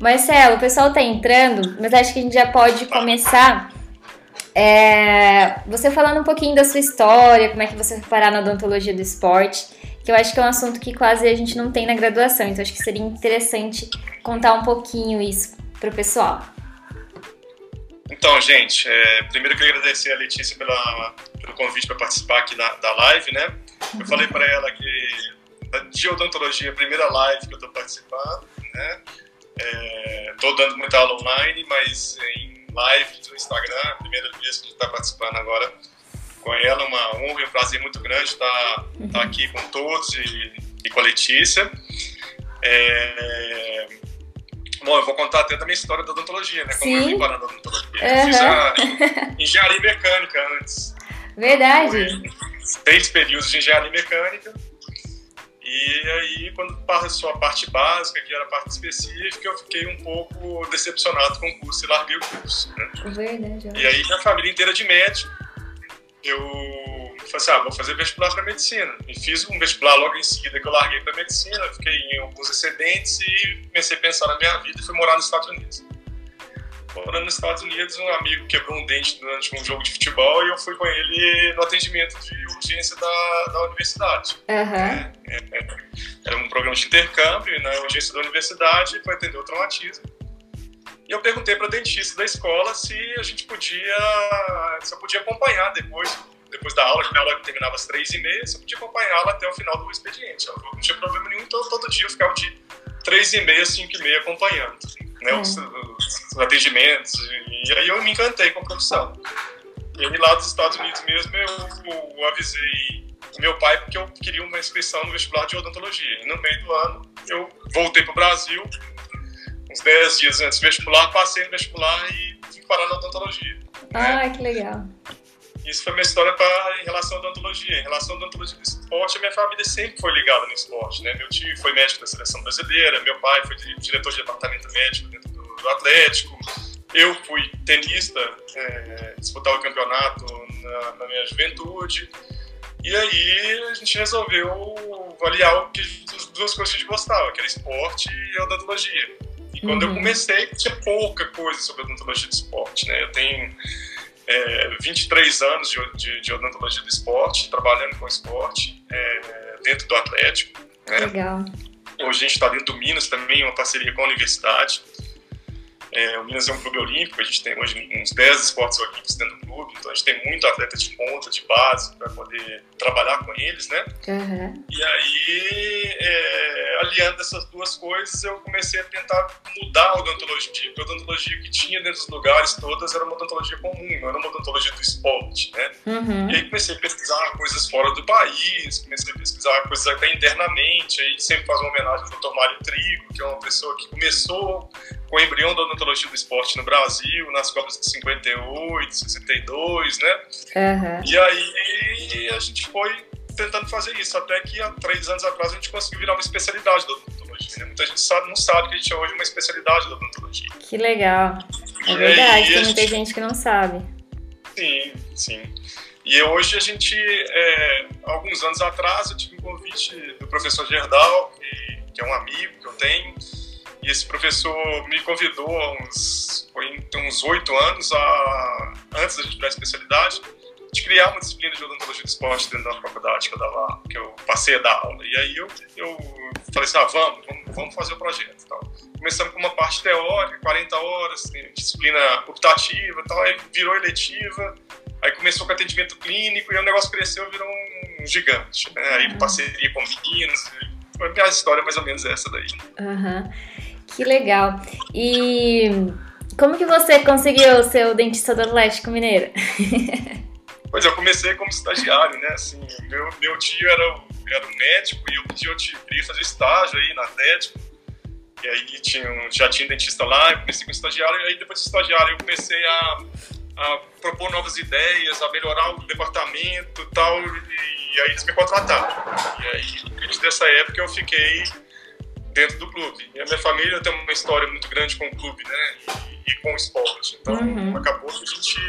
Marcelo, o pessoal tá entrando, mas acho que a gente já pode começar. É, você falando um pouquinho da sua história, como é que você foi parar na odontologia do esporte, que eu acho que é um assunto que quase a gente não tem na graduação, então acho que seria interessante contar um pouquinho isso pro pessoal. Então, gente, é, primeiro eu queria agradecer a Letícia pela, pelo convite para participar aqui da, da live, né? Eu falei para ela que de odontologia, a primeira live que eu estou participando, né? Estou é, dando muita aula online, mas em live no Instagram, primeira vez que a gente está participando agora com ela, uma honra e um prazer muito grande estar, estar aqui com todos e, e com a Letícia. É, Bom, eu vou contar até da minha história da odontologia, né? Como Sim. eu vim parar na odontologia. Uhum. Eu fiz a engenharia mecânica antes. Verdade. Foi seis períodos de engenharia mecânica. E aí, quando passou a parte básica, que era a parte específica, eu fiquei um pouco decepcionado com o curso e larguei o curso. Né? Verdade. E aí, minha família inteira de médico, eu falei assim, ah, vou fazer vestibular para medicina. E fiz um vestibular logo em seguida que eu larguei para medicina, fiquei em alguns excedentes e comecei a pensar na minha vida e fui morar nos Estados Unidos. Morando nos Estados Unidos, um amigo quebrou um dente durante um jogo de futebol e eu fui com ele no atendimento de urgência da, da universidade. Uhum. É, era um programa de intercâmbio na urgência da universidade para atender o traumatismo. E eu perguntei para a dentista da escola se a gente podia, se eu podia acompanhar depois depois da aula, que a aula terminava às três e meia, você podia acompanhá-la até o final do expediente. Não tinha problema nenhum, então todo dia eu ficava de três e meia, cinco e meia acompanhando né, os, os, atendimentos. E, aí eu me encantei com a profissão. E aí lá dos Estados Unidos mesmo eu, eu avisei meu pai porque eu queria uma inscrição no vestibular de odontologia. E no meio do ano eu voltei para o Brasil, uns 10 dias antes do vestibular, passei no vestibular e vim parar na odontologia. Ah, né? que legal. Isso foi minha história pra, em relação à odontologia. Em relação à odontologia do esporte, a minha família sempre foi ligada no esporte. Né? Meu tio foi médico da seleção brasileira, meu pai foi diretor de departamento médico dentro do, do Atlético. Eu fui tenista, é, disputar o campeonato na, na, minha juventude. E aí a gente resolveu aliar o que, as duas coisas que a gente gostava, que era esporte e odontologia. E quando uhum. eu comecei, tinha pouca coisa sobre odontologia do esporte. Né? Eu tenho é, 23 anos de, de, de, odontologia do esporte, trabalhando com esporte é, dentro do Atlético. Né? Legal. Hoje a gente está dentro do Minas também, uma parceria com a universidade. É, o Minas é um clube olímpico, a gente tem hoje uns 10 esportes olímpicos dentro do clube, então a gente tem muito atleta de ponta, de base, para poder trabalhar com eles, né? Uhum. E aí, é, aliando essas duas coisas, eu comecei a tentar mudar a odontologia, porque a odontologia que tinha dentro dos lugares todas era uma odontologia comum, não era uma odontologia do esporte, né? Uhum. E aí comecei a pesquisar coisas fora do país, comecei a pesquisar coisas até internamente, aí sempre faz uma homenagem ao Dr. Mário Trigo, que é uma pessoa que começou com o embrião da odontologia do esporte no Brasil, nas Copas de 58, 62, né? Uhum. E aí a gente foi tentando fazer isso, até que há três anos atrás a gente conseguiu virar uma especialidade da odontologia. Né? Muita gente sabe, não sabe que a gente é hoje uma especialidade da odontologia. Que legal. É verdade, tem muita gente... gente que não sabe. Sim, sim. E hoje a gente, é, alguns anos atrás, eu tive um convite do professor Gerdau, que, que é um amigo que eu tenho, e esse professor me convidou há uns, oito anos, a, antes da gente virar especialidade, de criar uma disciplina de odontologia do esporte dentro da faculdade que eu, dava, que eu passei a dar aula. E aí eu, eu falei assim, ah, vamos, vamos, vamos fazer o projeto. Então, começamos com uma parte teórica, 40 horas, disciplina optativa tal, aí virou eletiva, aí começou com atendimento clínico e o negócio cresceu e virou um gigante. Né? Aí uhum. parceria com meninos, a minha história é mais ou menos essa daí. Uhum. Que legal. E como que você conseguiu ser o dentista do Atlético Mineiro? pois eu comecei como estagiário, né? Assim, meu, meu tio era, era um médico e eu pedi, eu queria fazer estágio aí na Atlético. E aí tinha, já tinha dentista lá, eu comecei como estagiário, e aí depois de estagiário eu comecei a, a propor novas ideias, a melhorar o departamento tal, e, e aí eles me contrataram. E aí, desde essa época eu fiquei dentro do clube. E a minha família tem uma história muito grande com o clube, né? E, e com o esporte. Então, uhum. acabou que a gente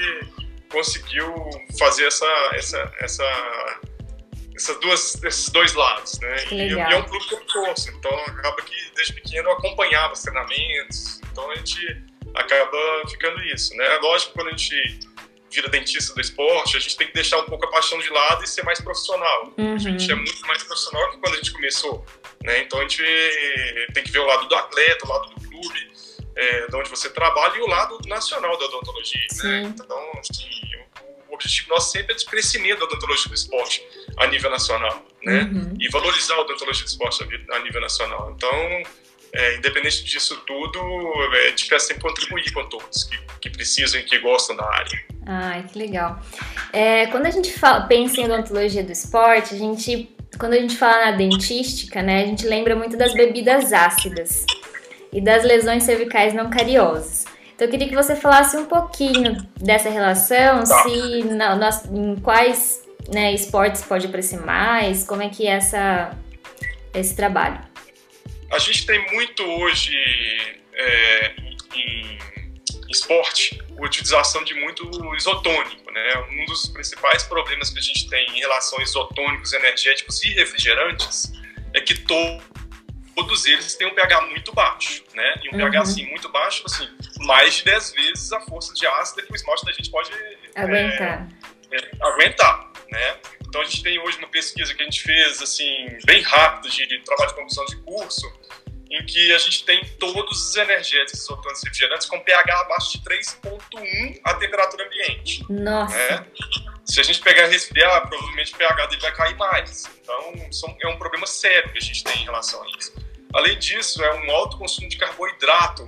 conseguiu fazer essa, essa, essa, essas duas, esses dois lados, né? E, e, é um clube que eu torço, então acaba que desde pequeno eu acompanhava os treinamentos, então a gente acaba ficando isso, né? É lógico quando a gente vira dentista do esporte, a gente tem que deixar um pouco a paixão de lado e ser mais profissional. Uhum. A gente é muito mais profissional que quando a gente começou, né? Então a gente tem que ver o lado do atleta, o lado do clube, é, de onde você trabalha e o lado nacional da odontologia, né? Então, assim, o objetivo nosso sempre é de crescimento da odontologia do esporte a nível nacional, né? Uhum. E valorizar a odontologia do esporte a nível nacional. Então, é, independente disso tudo, é, a gente quer sempre contribuir com todos que, que precisam e que gostam da área. Ai, que legal. É, quando a gente fala, pensa em odontologia do esporte, a gente, quando a gente fala na dentística, né, a gente lembra muito das bebidas ácidas e das lesões cervicais não cariosas. Então eu queria que você falasse um pouquinho dessa relação, tá. se na, nas, em quais né, esportes pode aparecer mais, como é que é essa, esse trabalho. A gente tem muito hoje é, em esporte a utilização de muito isotônico, né? Um dos principais problemas que a gente tem em relação a isotônicos, energéticos e refrigerantes é que todos eles têm um pH muito baixo, né? E um uhum. pH assim muito baixo, assim, mais de 10 vezes a força de ácido que o esmalte da gente pode aguentar. É, é, aguentar, né? Então a gente tem hoje uma pesquisa que a gente fez assim bem rápida de, de trabalho de conclusão de curso, em que a gente tem todos os energéticos isotonantes refrigerantes com pH abaixo de 3.1 a temperatura ambiente. Nossa. Né? Se a gente pegar e resfriar, provavelmente o pH dele vai cair mais. Então é um problema sério que a gente tem em relação a isso. Além disso, é um alto consumo de carboidrato,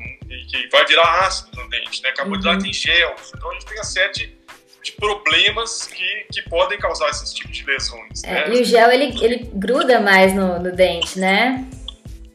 que vai virar ácido no dente, né? Carboidrato uhum. em gel. Então a gente tem a série de de problemas que, que podem causar esses tipos de lesões. É, né? E o gel, ele, ele gruda mais no, no dente, né?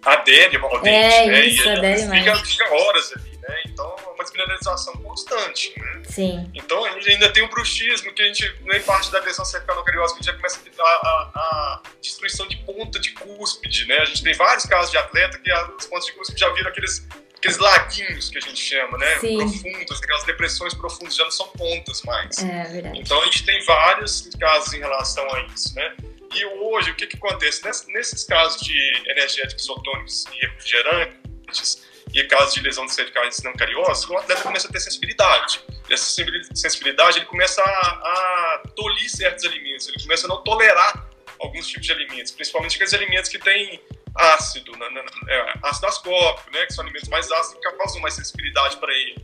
Adere ao dente, é, né? Isso, e adere fica, fica horas ali, né? Então, é uma desmineralização constante, né? Sim. Então, a gente ainda tem o bruxismo, que a gente, nem parte da lesão cervicalocariose, que a gente já começa a, a, a, destruição de ponta de cúspide, né? A gente tem vários casos de atleta que as pontas de cúspide já viram aqueles aqueles laguinhos que a gente chama, né? Sim. Profundas, aquelas depressões profundas, já não são pontas mais. É verdade. Então a gente tem vários casos em relação a isso, né? E hoje, o que, que acontece? Nesses casos de energéticos isotônicos e refrigerantes, e casos de lesão de cervicais não cariosas, o atleta começa a ter sensibilidade. E essa sensibilidade, ele começa a, a tolir certos alimentos, ele começa a não tolerar alguns tipos de alimentos, principalmente aqueles alimentos que têm ácido, na, na, é, ácido ascórbico, né, que são alimentos mais ácidos que causam mais sensibilidade para ele.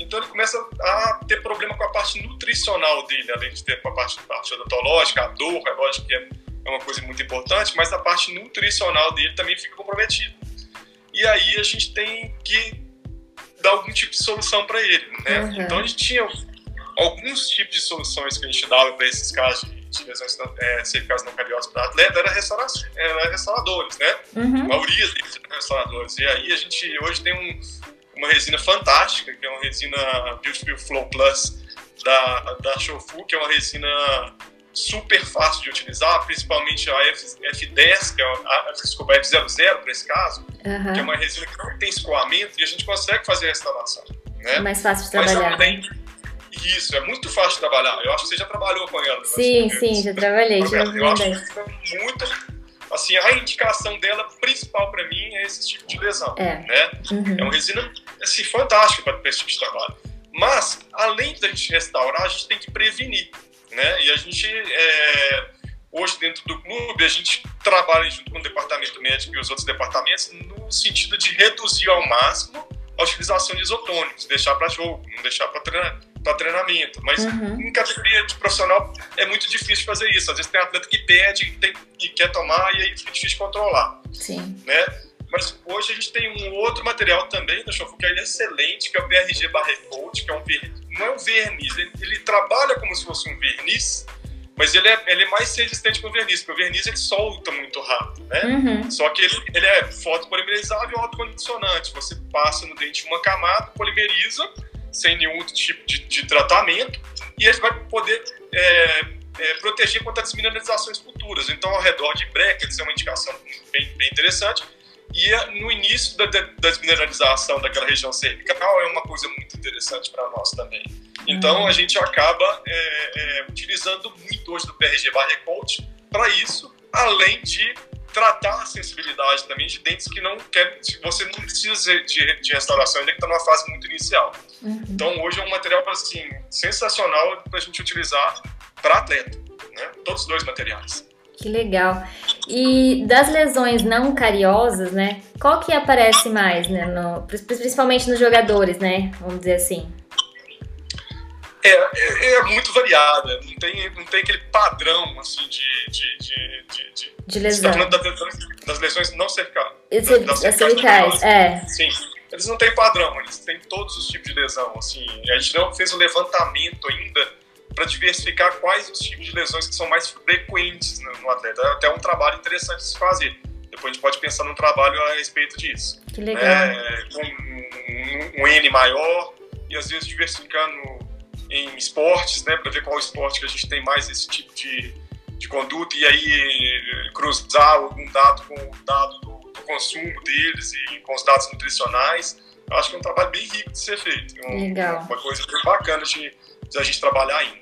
Então ele começa a ter problema com a parte nutricional dele, além de ter com a parte, parte odontológica, a dor, é lógico que é, é uma coisa muito importante, mas a parte nutricional dele também fica comprometida. E aí a gente tem que dar algum tipo de solução para ele, né? Uhum. Então a gente tinha alguns tipos de soluções que a gente dava para esses casos de de lesões é, cervicais não cariosas para atleta era, restaura, era restauradores, né? Uhum. A maioria deles eram restauradores. E aí a gente hoje tem um, uma resina fantástica, que é uma resina Beautiful Flow Plus da, da Shofu, que é uma resina super fácil de utilizar, principalmente a F, F10, que é a, desculpa, a F00 para esse caso, uhum. que é uma resina que não tem escoamento e a gente consegue fazer a restauração. Né? É mais fácil de trabalhar. Mas também, isso, é muito fácil de trabalhar. Eu acho que você já trabalhou com ela. Né? Sim, sim, já trabalhei. Já eu acho que muito. Assim, a indicação dela principal para mim é esse tipo de lesão. É, né? Uhum. é uma resina assim, fantástica para esse tipo de trabalho. Mas, além da gente restaurar, a gente tem que prevenir. Né? E a gente, é, hoje dentro do clube, a gente trabalha junto com o departamento médico e os outros departamentos no sentido de reduzir ao máximo a utilização de isotônicos, deixar para jogo, não deixar para treinamento. Mas uhum. em categoria de profissional é muito difícil fazer isso. Às vezes tem atleta que pede tem, e quer tomar e aí fica difícil controlar. Sim. Né? Mas hoje a gente tem um outro material também da Shofu que é excelente, que é o BRG Barre Coat, que é um não é um verniz, ele, ele, trabalha como se fosse um verniz, mas ele é, ele é mais resistente que o verniz, porque o verniz ele solta muito rápido, né? Uhum. Só que ele, ele é fotopolimerizável e autocondicionante. Você passa no dente uma camada, polimeriza, sem nenhum tipo de, de tratamento, e ele vai poder é, é, proteger contra desmineralizações futuras. Então, ao redor de brackets é uma indicação bem, bem interessante. E é, no início da, da, desmineralização daquela região cervical é uma coisa muito interessante para nós também. Então, uhum. a gente acaba é, é, utilizando muito hoje do PRG Barre Coach para isso, além de tratar a sensibilidade também de dentes que não quer, você não precisa de, de restauração, ainda que está numa fase muito inicial. Uhum. Então hoje é um material assim sensacional para a gente utilizar para atleta, né? Todos os dois materiais. Que legal. E das lesões não cariosas, né? Qual que aparece mais, né? No, principalmente nos jogadores, né? Vamos dizer assim. É, é, é, muito variada, não tem, não tem aquele padrão assim de, de, de, de, de lesão. Você tá das lesões, das lesões não cervicais. Das cervicais, é. Sim, eles não têm padrão, eles têm todos os tipos de lesão. Assim, a gente não fez um levantamento ainda para diversificar quais os tipos de lesões que são mais frequentes no, no atleta. É até um trabalho interessante de se fazer. Depois a gente pode pensar num trabalho a respeito disso. Que legal. É, com um, um N maior e às vezes diversificando em esportes, né, para ver qual esporte que a gente tem mais esse tipo de, de conduta e aí cruzar algum dado com o dado do, do consumo deles e com os dados nutricionais. Eu acho que é um trabalho bem rico de ser feito. Um, Legal. Uma coisa bem bacana de, a gente trabalhar ainda.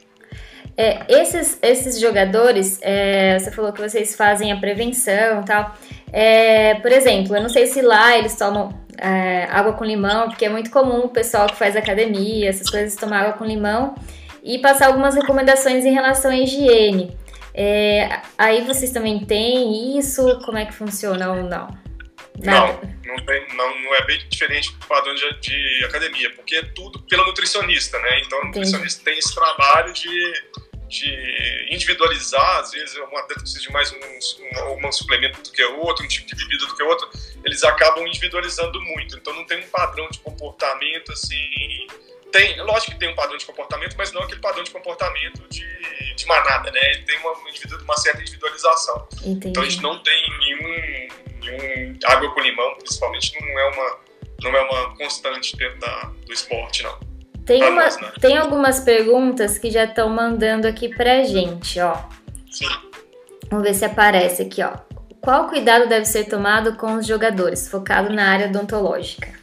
É, esses, esses jogadores, é, você falou que vocês fazem a prevenção e tal. É, por exemplo, eu não sei se lá eles tomam é, água com limão, porque é muito comum o pessoal que faz academia, essas coisas, tomar água com limão e passar algumas recomendações em relação à higiene. É, aí vocês também têm isso? Como é que funciona ou não? Não, não, tem, não, não, é bem diferente do padrão de, de, academia, porque é tudo pela nutricionista, né? Então, o nutricionista tem esse trabalho de de individualizar, às vezes um atleta precisa de mais um, um, um, suplemento do que outro, um tipo de bebida do que outro, eles acabam individualizando muito. Então não tem um padrão de comportamento assim. Tem, lógico que tem um padrão de comportamento, mas não aquele padrão de comportamento de, de manada, né? Ele tem uma, uma certa individualização. Entendi. Então a gente não tem nenhum, nenhum água com limão, principalmente, não é uma, não é uma constante dentro da, do esporte, não. Tem, uma, né? tem algumas perguntas que já estão mandando aqui pra gente, ó. Sim. Vamos ver se aparece aqui, ó. Qual cuidado deve ser tomado com os jogadores, focado na área odontológica?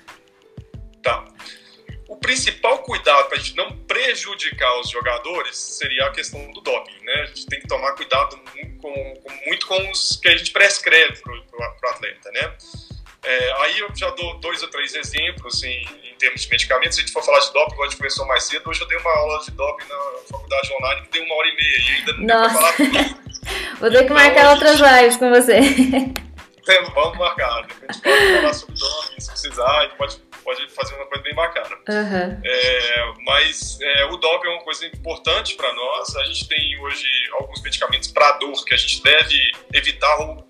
Principal cuidado para a gente não prejudicar os jogadores seria a questão do doping, né? A gente tem que tomar cuidado com, com, muito com os que a gente prescreve para o atleta, né? É, aí eu já dou dois ou três exemplos em, em, termos de medicamentos. Se a gente for falar de doping, a gente começou mais cedo, hoje eu dei uma aula de doping na faculdade online que tem uma hora e meia e ainda não Nossa. falar Vou ter que então, marcar outras lives com você. Tem, vamos marcar. A gente pode falar sobre doping, se precisar, a gente pode, pode fazer uma coisa bem bacana. Uhum. É, mas é, o doping é uma coisa importante para nós. A gente tem hoje alguns medicamentos para dor que a gente deve evitar ou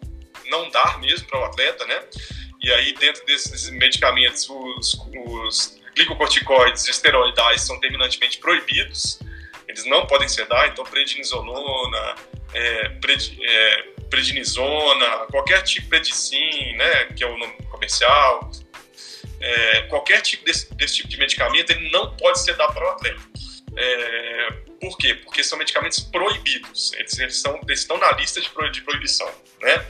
não dar mesmo para o atleta, né? E aí, dentro desses medicamentos, os, os glicocorticoides esteroidais são terminantemente proibidos. Eles não podem ser dados, então prednisolona, é, pred, é, prednisona, qualquer tipo de predicin, né, que é o nome comercial, é, qualquer tipo desse, desse, tipo de medicamento, ele não pode ser dado para o atleta. É, por quê? Porque são medicamentos proibidos. Eles, eles, são, eles estão na lista de, de proibição, né?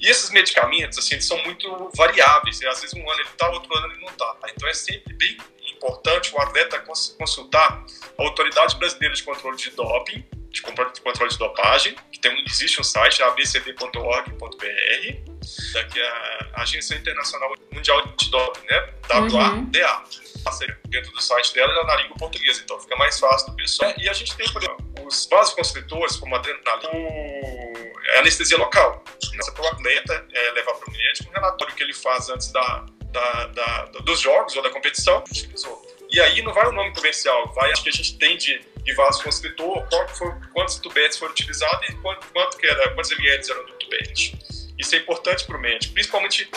E esses medicamentos, assim, eles são muito variáveis. Às vezes um ano ele está, outro ano ele não está. Então é sempre bem importante o atleta consultar a Autoridade Brasileira de Controle de Doping, de controle de dopagem, que tem, existe um site, abcd.org.br, que é a Agência Internacional Mundial de Doping, né? WADA. Uhum. Dentro do site dela, ela é na língua portuguesa, então fica mais fácil do pessoal. E a gente tem, por exemplo, os vasoconstritores, como adrenalina, é anestesia local. Para o atleta é, levar para o médico um relatório que ele faz antes da, da, da, dos jogos ou da competição, utilizou. E aí não vai o nome comercial, vai o que a gente tem de, de vasoconstritor, quantos tubetes foram utilizados e quanto, quanto que era, quantos ml eram do tubete. Isso é importante para o médico, principalmente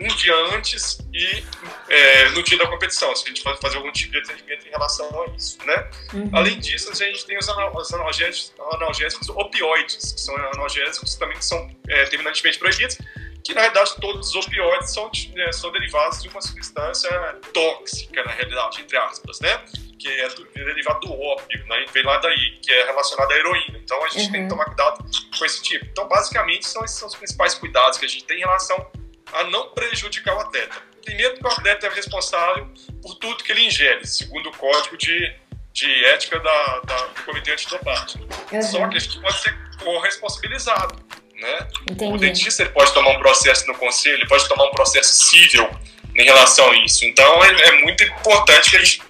um dia antes e é, no dia da competição, se a gente fazer algum tipo de atendimento em relação a isso, né? Uhum. Além disso, a gente tem os analgésicos, analgésicos opioides, que são analgésicos também que são é, terminantemente proibidos, que na realidade todos os opioides são, né, são derivados de uma substância tóxica, na realidade, entre aspas, né? Que é, é derivado do ópio, né? Vem lá daí, que é relacionado à heroína. Então a gente uhum. tem que uhum. tomar cuidado com esse tipo. Então, basicamente, são esses são os principais cuidados que a gente tem em relação a não prejudicar o atleta. Primeiro, porque o atleta é responsável por tudo que ele ingere, segundo o código de, de ética da, da, do Comitê Antidopagem. Uhum. Só que a gente pode ser corresponsabilizado. Né? O dentista ele pode tomar um processo no conselho, ele pode tomar um processo civil em relação a isso. Então é, é muito importante que a gente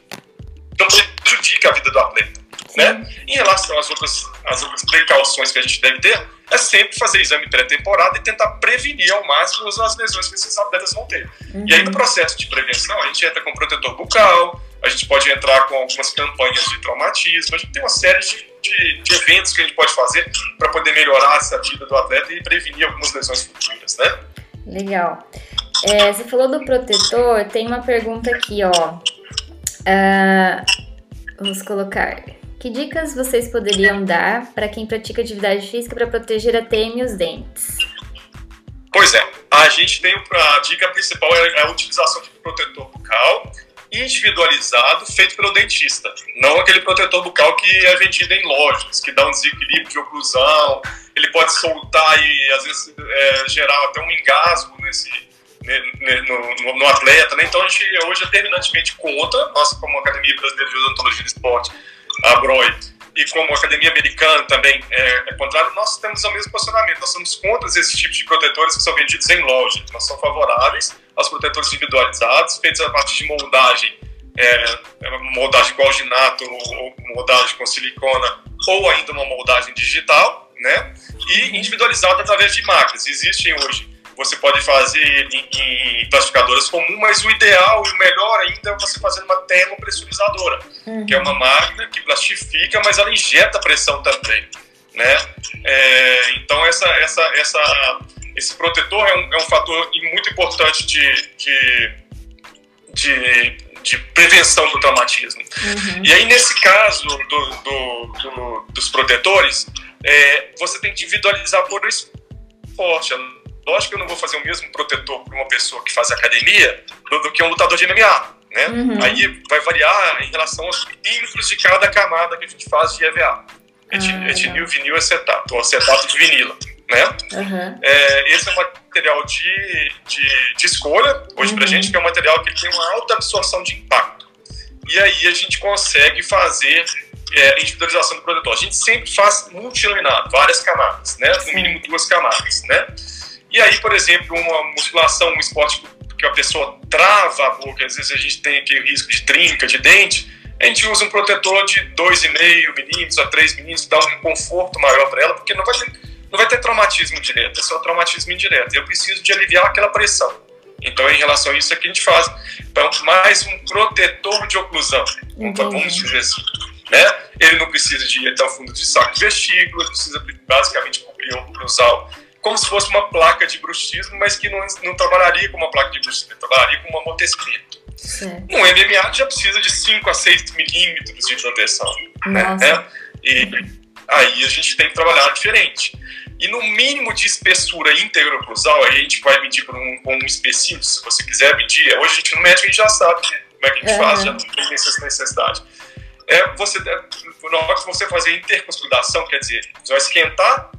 não prejudique a vida do atleta. Né? Em relação às outras, às outras precauções que a gente deve ter, é sempre fazer exame pré-temporada e tentar prevenir ao máximo as lesões que esses atletas vão ter. Uhum. E aí, no processo de prevenção, a gente entra com protetor bucal, a gente pode entrar com algumas campanhas de traumatismo, a gente tem uma série de, de, de eventos que a gente pode fazer para poder melhorar essa vida do atleta e prevenir algumas lesões futuras, né? Legal. É, você falou do protetor, tem uma pergunta aqui, ó. Uh, vamos colocar. Que dicas vocês poderiam dar para quem pratica atividade física para proteger a TM e os dentes? Pois é, a gente tem a dica principal é a utilização de protetor bucal individualizado feito pelo dentista, não aquele protetor bucal que é vendido em lojas, que dá um desequilíbrio de oclusão, ele pode soltar e às vezes é, gerar até um engasgo nesse no, no, no, atleta, né? Então a gente hoje é terminantemente contra, nós como Academia Brasileira de Odontologia do Esporte, a BROI, e como academia americana também é, é, contrário, nós temos o mesmo posicionamento. Nós somos contra esses tipos de protetores que são vendidos em loja. Nós somos favoráveis aos protetores individualizados, feitos a partir de moldagem, é, é moldagem com alginato, ou moldagem com silicona, ou ainda uma moldagem digital, né? E individualizado através de máquinas. Existem hoje você pode fazer em, em plastificadoras comuns, mas o ideal e o melhor ainda é você fazer uma termopressurizadora, uhum. que é uma máquina que plastifica, mas ela injeta pressão também, né? É, então essa, essa, essa, esse protetor é um, é um fator muito importante de, de, de, de prevenção do traumatismo. Uhum. E aí nesse caso do, do, do, dos protetores, é, você tem que individualizar por esporte. Lógico que eu não vou fazer o mesmo protetor para uma pessoa que faz academia do, do que um lutador de MMA, né? Uhum. Aí vai variar em relação aos milímetros de cada camada que a gente faz de EVA. Ah, etinil, vinil, acetato, ou acetato de vinila, né? Uhum. É, esse é um material de, de, de escolha, hoje uhum. pra gente, que é um material que tem uma alta absorção de impacto. E aí a gente consegue fazer é, individualização do protetor. A gente sempre faz multilaminado, várias camadas, né? No mínimo duas camadas, né? E aí, por exemplo, uma musculação, um esporte que a pessoa trava a boca, às vezes a gente tem aquele risco de trinca, de dente, a gente usa um protetor de 2,5 milímetros a 3 milímetros, dá um conforto maior para ela, porque não vai, ter, não vai ter traumatismo direto, é só traumatismo indireto. Eu preciso de aliviar aquela pressão. Então, em relação a isso, é que a gente faz então, mais um protetor de oclusão, vamos dizer assim. Né? Ele não precisa de ir até o fundo de saco de vestígula, precisa basicamente cobrir o oclusal como se fosse uma placa de bruxismo, mas que não, não trabalharia com uma placa de bruxismo, trabalharia com um amortecimento. No MMA já precisa de 5 a 6 milímetros de proteção. Né? E aí a gente tem que trabalhar diferente. E no mínimo de espessura interoclusal, aí a gente vai medir com um, um especímetro, se você quiser medir. Hoje a gente no médico a gente já sabe como é que a gente uhum. faz, já não tem essa necessidade. É você, na hora que você fazer interconsolidação, quer dizer, você vai esquentar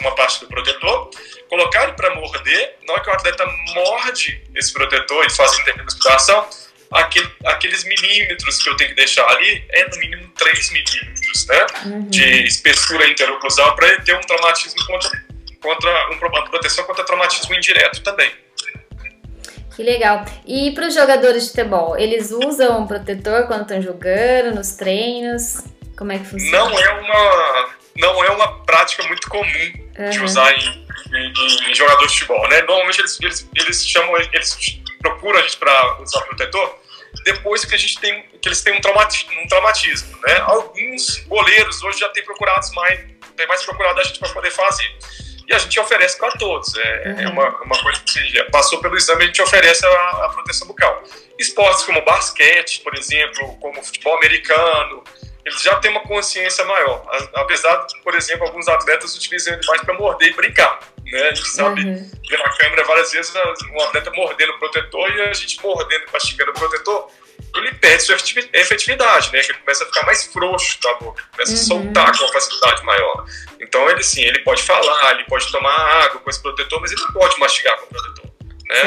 uma parte do protetor, colocar ele para morder, na hora que o atleta morde esse protetor e faz a interconsolidação, aquele, aqueles milímetros que eu tenho que deixar ali é no mínimo 3 milímetros né, uhum. de espessura interoclusal para ele ter um traumatismo contra, contra uma proteção contra traumatismo indireto também. Que legal. E para os jogadores de futebol, eles usam um protetor quando estão jogando, nos treinos? Como é que funciona? Não é uma, não é uma prática muito comum uhum. de usar em, em, em jogadores de futebol, né? Normalmente eles, eles, eles chamam, eles procuram a gente para usar protetor depois que a gente tem que eles têm um traumatismo, um traumatismo né? Alguns goleiros hoje já têm procurado mais, tem mais procurado a gente para poder fazer e a gente oferece para todos. É, é uhum. é uma, uma coisa que passou pelo exame, a gente oferece a, a, proteção bucal. Esportes como basquete, por exemplo, como futebol americano, eles já têm uma consciência maior. Apesar de, por exemplo, alguns atletas utilizam ele mais para morder e brincar. Né? A gente sabe uhum. na câmera várias vezes um atleta mordendo o protetor e a gente mordendo, mastigando o protetor ele perde sua efetividade, né? Que ele começa a ficar mais frouxo da boca, começa uhum. a soltar com uma facilidade maior. Então ele sim, ele pode falar, ele pode tomar água com esse protetor, mas ele não pode mastigar com o protetor. Né?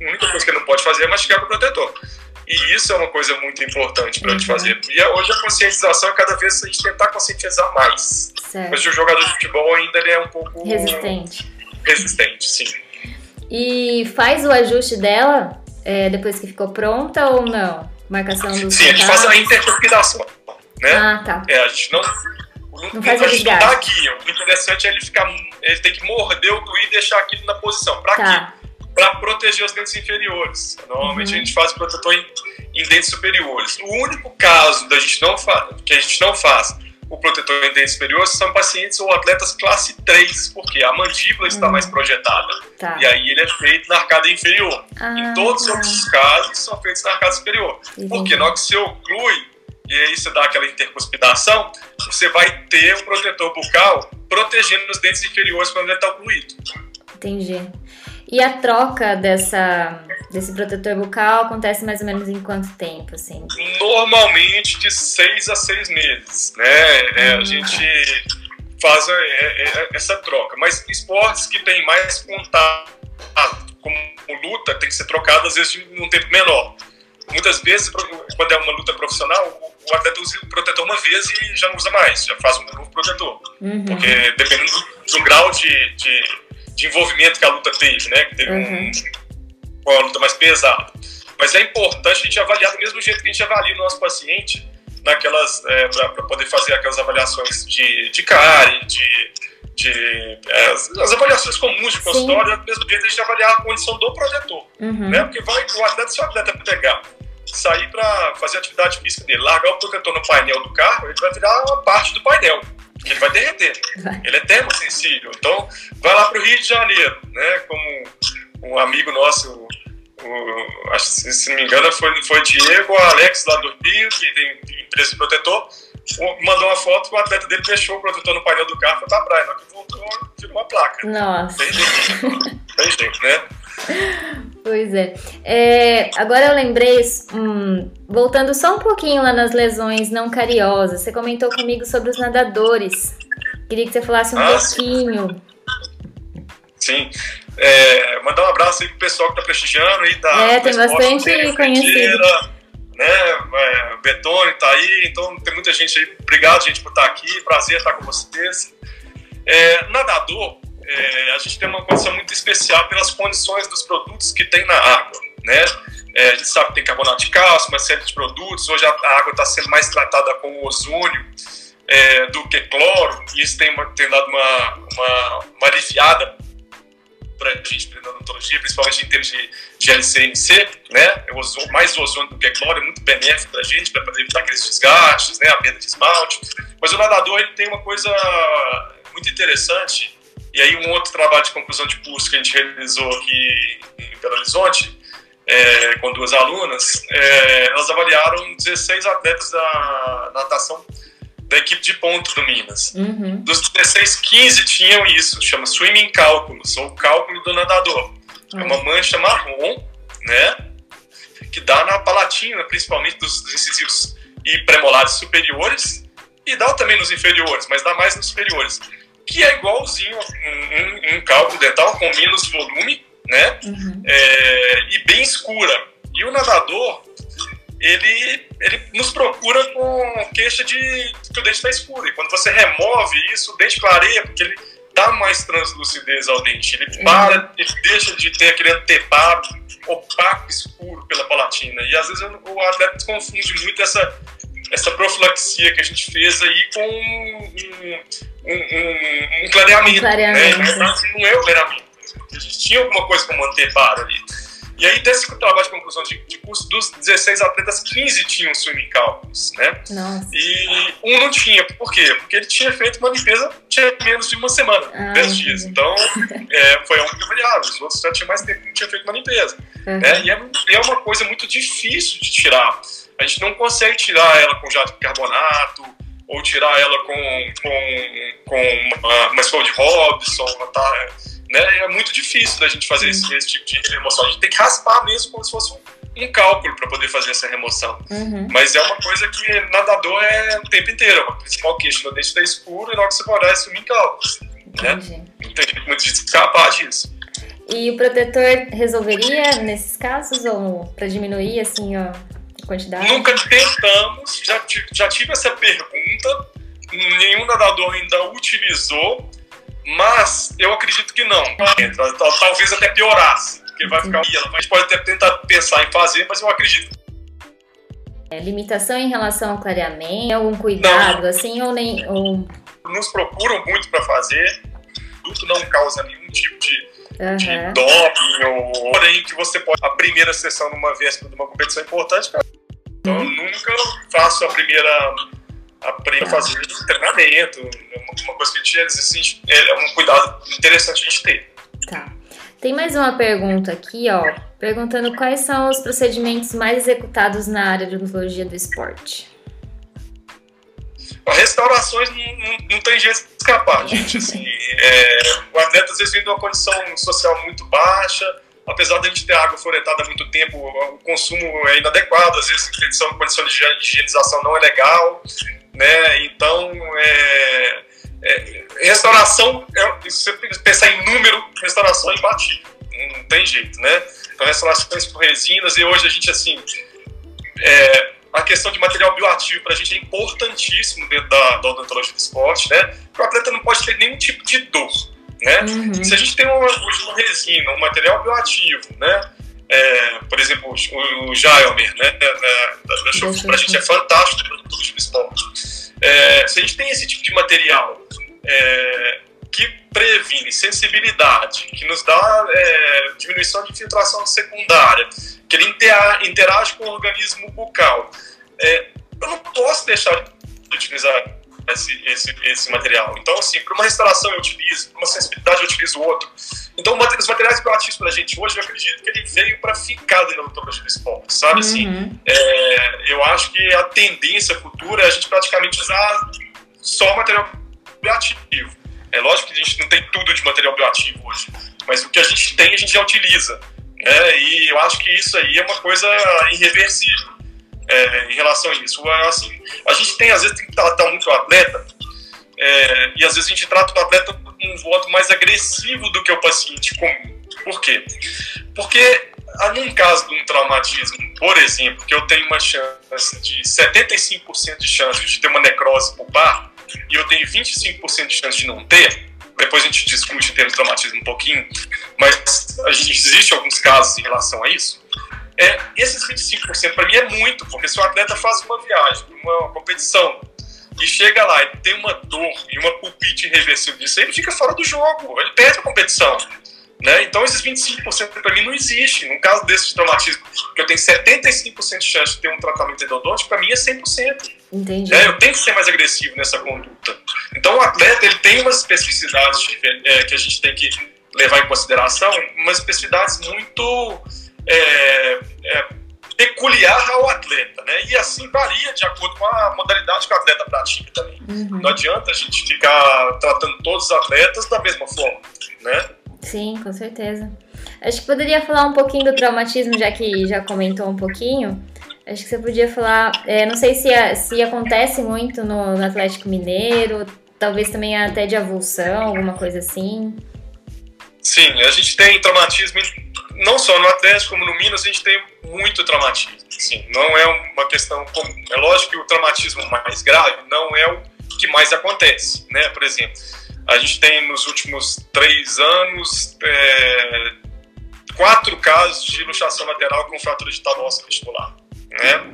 A única coisa que ele não pode fazer é mastigar com o protetor. E isso é uma coisa muito importante para a gente uhum. fazer. E hoje a conscientização é cada vez a gente tentar conscientizar mais. Certo. Mas o jogador de futebol ainda ele é um pouco Resistente. resistente, sim. E faz o ajuste dela é, depois que ficou pronta ou não? Marcação do Sim, a gente faz a intercuspidação, né? Ah, tá. É, a gente não. Não faz a gente não desgaste. dá aqui. O interessante é ele ficar. Ele tem que morder o glue e deixar aquilo na posição. Pra quê? Tá. Para proteger os dentes inferiores. Normalmente Uhum. a gente faz protetor em, em dentes superiores. O único caso da gente não que a gente não faz o protetor em dentes superiores são pacientes ou atletas classe 3, porque a mandíbula está Uhum. mais projetada. Tá. E aí ele é feito na arcada inferior. Ah, em todos os outros casos são feitos na arcada superior. entendi. Porque na hora que você oclui e aí você dá aquela intercuspidação, você vai ter um protetor bucal protegendo os dentes inferiores quando ele está ocluído. Entendi. E a troca dessa, desse protetor bucal acontece mais ou menos em quanto tempo, assim? Normalmente de seis a seis meses, né? É, a Hum. gente faz é, é, essa troca. Mas esportes que têm mais contato, como luta, tem que ser trocado às vezes em um tempo menor. Muitas vezes, quando é uma luta profissional, o atleta usa o protetor uma vez e já não usa mais, já faz um novo protetor. Uhum. Porque dependendo do, do grau de, de, de envolvimento que a luta teve, né? Que teve Uhum. um, uma luta mais pesada. Mas é importante a gente avaliar do mesmo jeito que a gente avalia o nosso paciente naquelas é, para poder fazer aquelas avaliações de, de cárie, de, de é, as, avaliações comuns de consultório, do mesmo jeito a gente avaliar a condição do protetor, Uhum. né? Porque vai o atleta, se o atleta pegar, sair para fazer atividade física dele, largar o protetor no painel do carro, ele vai virar uma parte do painel. Ele vai derreter. Ele é termosensível. Então, vai lá para o Rio de Janeiro, né? Como um amigo nosso, o, o- se não me engano, foi, foi Diego ou Alex lá do Rio, que tem empresa de protetor, o- mandou uma foto que o atleta dele fechou o protetor no painel do carro e foi pra praia. Na que voltou, tirou uma placa. Nossa, Tem jeito, né? pois é. É, Agora eu lembrei, hum, voltando só um pouquinho lá nas lesões não cariosas, você comentou comigo sobre os nadadores. Queria que você falasse um Ah, sim. pouquinho. Sim. É, mandar um abraço aí pro pessoal que tá prestigiando aí da É, tem bastante conhecido. Né, é, Betone tá aí, então tem muita gente aí. Obrigado, gente, por estar aqui. Prazer estar com vocês. É, nadador, é, a gente tem uma condição muito especial pelas condições dos produtos que tem na água, né? É, a gente sabe que tem carbonato de cálcio, uma série de produtos. Hoje a, água está sendo mais tratada com ozônio é, do que cloro, e isso tem, tem dado uma, uma, uma aliviada para a gente na odontologia, principalmente em termos de, de LCMC, né? É ozônio- mais ozônio do que cloro, é muito benéfico para a gente, para evitar aqueles desgastes, né? A perda de esmalte. Mas o nadador ele tem uma coisa muito interessante, e aí um outro trabalho de conclusão de curso que a gente realizou aqui em Belo Horizonte, é, com duas alunas, é, elas avaliaram 16 atletas da natação da equipe de ponto do Minas. Uhum. Dos 16, 15 tinham isso, chama swimming cálculos, ou cálculo do nadador. É uma mancha marrom, né? Que dá na palatina, principalmente dos, dos incisivos e premolares superiores, e dá também nos inferiores, mas dá mais nos superiores. Que é igualzinho um, um, um cálculo dental com menos volume, né? Uhum. é, e bem escura. E o nadador, ele, ele nos procura com queixa de que o dente está escuro. E quando você remove isso, o dente clareia, porque ele dá mais translucidez ao dente. Ele para, ele deixa de ter aquele anteparo opaco, escuro pela palatina. E às vezes o atleta confunde muito essa, essa profilaxia que a gente fez aí com um, um, um, um clareamento. Um clareamento. Né? Mas não é o clareamento. A gente tinha alguma coisa como anteparo ali. E aí, desse trabalho de conclusão de, de curso, dos 16 atletas, 15 tinham swimming cálculos, né? Nossa. E um não tinha. Por quê? Porque ele tinha feito uma limpeza, tinha menos de uma semana, Ah, 10 dias. Então, é, foi a única variável. Os outros já tinham mais tempo que não tinha feito uma limpeza. Uhum. né? E é, e é uma coisa muito difícil de tirar. A gente não consegue tirar ela com jato de carbonato, ou tirar ela com, com, com uma, uma escova de Robson, tá? né? É muito difícil da gente fazer esse, esse tipo de remoção. A gente tem que raspar mesmo como se fosse um, um cálculo para poder fazer essa remoção. Uhum. Mas é uma coisa que nadador é o tempo inteiro. A principal queixa, dente está escuro e na hora que você olhar, é sumir cálculos. Né? Não tem muito de escapar disso. E o protetor resolveria nesses casos ou para diminuir assim ó, quantidade? Nunca tentamos, já, ti- já tive essa pergunta, nenhum nadador ainda utilizou, mas eu acredito que não. Talvez até piorasse, porque vai ficar. A gente pode até tentar pensar em fazer, mas eu acredito. É, limitação em relação ao clareamento, algum cuidado não. assim ou nem. Ou... Nos procuram muito para fazer, tudo não causa nenhum tipo de, uhum. de doping, ou porém que você pode. A primeira sessão numa véspera de uma competição importante, então eu uhum. nunca faço a primeira a fazer treinamento, uma coisa que a gente, assim, é um cuidado interessante a gente ter. Tá. Tem mais uma pergunta aqui, ó, perguntando quais são os procedimentos mais executados na área de odontologia do esporte. Restaurações não, não, não, tem jeito escapar, gente. Assim, é, o atleta às vezes vem de uma condição social muito baixa, apesar de a gente ter água floretada há muito tempo, o consumo é inadequado, às vezes a condição de higienização não é legal né? Então, é, é, restauração, é, se você pensar em número, restauração é imbatível, não tem jeito, né? Então, restaurações por resinas, e hoje a gente, assim, é, a questão de material bioativo para a gente é importantíssimo dentro da, da odontologia do esporte, né? Porque o atleta não pode ter nenhum tipo de dor, né? Uhum. Se a gente tem uma, uma resina, um material bioativo, né? É, por exemplo, o, o Jailmer, né, da, da Show, pra gente é fantástico do odontologia do esporte. É, se a gente tem esse tipo de material é, que previne sensibilidade, que nos dá é, diminuição de infiltração secundária, que ele interage com o organismo bucal, é, eu não posso deixar de utilizar esse, esse, esse material. Então, assim, para uma restauração eu utilizo, para uma sensibilidade eu utilizo outro. Então, os materiais bioativos para a gente hoje, eu acredito que ele veio para ficar dentro da odontologia do esporte, sabe? Assim, uhum. Assim, é, eu acho que a tendência futura é a gente praticamente usar só material bioativo. É lógico que a gente não tem tudo de material bioativo hoje, mas o que a gente tem, a gente já utiliza. Né? E eu acho que isso aí é uma coisa irreversível é, em relação a isso. Assim, a gente tem, às vezes, tem que tratar muito o atleta, é, e às vezes a gente trata o atleta com um voto mais agressivo do que o paciente comum. Por quê? Porque, num caso de um traumatismo, por exemplo, que eu tenho uma chance de 75% de chance de ter uma necrose pulpar, e eu tenho 25% de chance de não ter, depois a gente discute em termos de traumatismo um pouquinho, mas a gente, existe alguns casos em relação a isso. É, esses 25% para mim é muito, porque se o atleta faz uma viagem, uma competição, e chega lá e tem uma dor e uma pulpite irreversível disso, ele fica fora do jogo, ele perde a competição. Né? Então, esses 25% para mim não existe. No caso desse traumatismo, que eu tenho 75% de chance de ter um tratamento endodôntico, para mim é 100%. Entendi. É, eu tenho que ser mais agressivo nessa conduta. Então, o atleta ele tem umas especificidades é, que a gente tem que levar em consideração, umas especificidades muito é, é, peculiar ao atleta, né? E assim varia de acordo com a modalidade que o atleta pratica também. Uhum. Não adianta a gente ficar tratando todos os atletas da mesma forma, né? Sim, com certeza. Acho que poderia falar um pouquinho do traumatismo, já que já comentou um pouquinho. Acho que você podia falar, é, não sei se, se acontece muito no, no Atlético Mineiro, talvez também até de avulsão, alguma coisa assim. Sim, a gente tem traumatismo não só no Atlético como no Minas, a gente tem muito traumatismo. Sim, não é uma questão comum. É lógico que o traumatismo mais grave não é o que mais acontece, né? Por exemplo, a gente tem nos últimos três anos é, quatro casos de luxação lateral com fratura de óssea vestibular, né?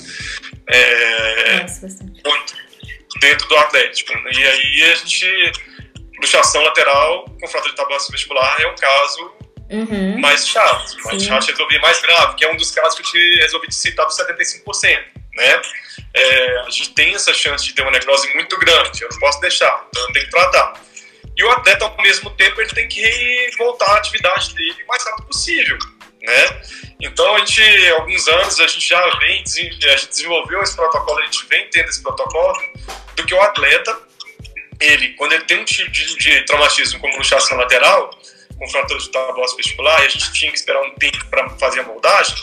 É, dentro do Atlético. E aí a gente luxação lateral com fratura de óssea vestibular é um caso uhum. mais chato, mais Sim. chato de resolver, mais grave, que é um dos casos que eu te resolvi citar dos 75%. Né? É, a gente tem essa chance de ter uma necrose muito grande, eu não posso deixar, então eu tenho que tratar. E o atleta, ao mesmo tempo, ele tem que voltar à atividade dele o mais rápido possível. Né? Então, a gente, alguns anos, a gente já vem, a gente desenvolveu esse protocolo, a gente vem tendo esse protocolo, do que o atleta, ele, quando ele tem um tipo de, de traumatismo como luxação lateral, com fratura de tábua vestibular e a gente tinha que esperar um tempo para fazer a moldagem,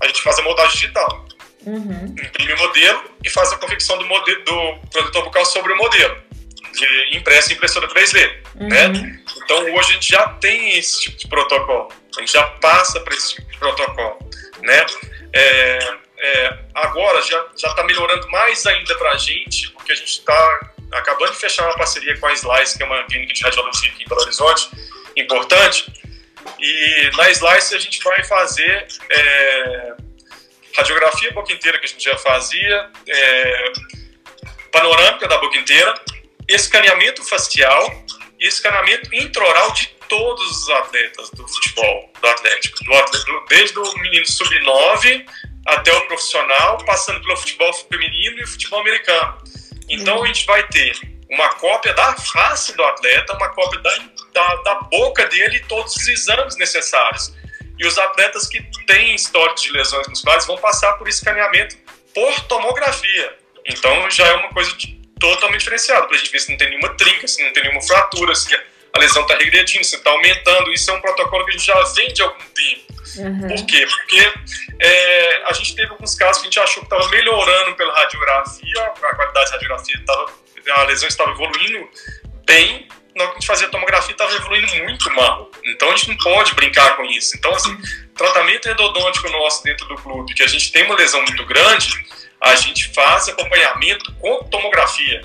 a gente faz a moldagem digital. Uhum. Imprime o modelo e faz a confecção do, modelo, do produtor bucal sobre o modelo, de impressa em impressora 3D. Uhum. Né? Então hoje a gente já tem esse tipo de protocolo, a gente já passa para esse tipo de protocolo. Né? É, é, agora já está melhorando mais ainda para a gente, porque a gente está acabando de fechar uma parceria com a Slice, que é uma clínica de radiologia aqui em Belo Horizonte, importante. E na Slice a gente vai fazer é, radiografia boca inteira, que a gente já fazia, é, panorâmica da boca inteira, escaneamento facial escaneamento intraoral de todos os atletas do futebol, do Atlético, do atleta, desde o menino sub-9 até o profissional, passando pelo futebol feminino e o futebol americano. Então a gente vai ter uma cópia da face do atleta, uma cópia da, da, da boca dele e todos os exames necessários. E os atletas que têm histórico de lesões musculares vão passar por escaneamento por tomografia. Então já é uma coisa totalmente diferenciada, para a gente ver se não tem nenhuma trinca, se não tem nenhuma fratura, se a lesão está regredindo, se está aumentando. Isso é um protocolo que a gente já vem de algum tempo. Uhum. Por quê? Porque é, a gente teve alguns casos que a gente achou que estava melhorando pela radiografia, a qualidade da radiografia estava, a lesão estava evoluindo bem, na hora que a gente fazia a tomografia estava evoluindo muito mal. Então a gente não pode brincar com isso. Então, assim, tratamento endodôntico nosso dentro do clube, que a gente tem uma lesão muito grande, a gente faz acompanhamento com tomografia.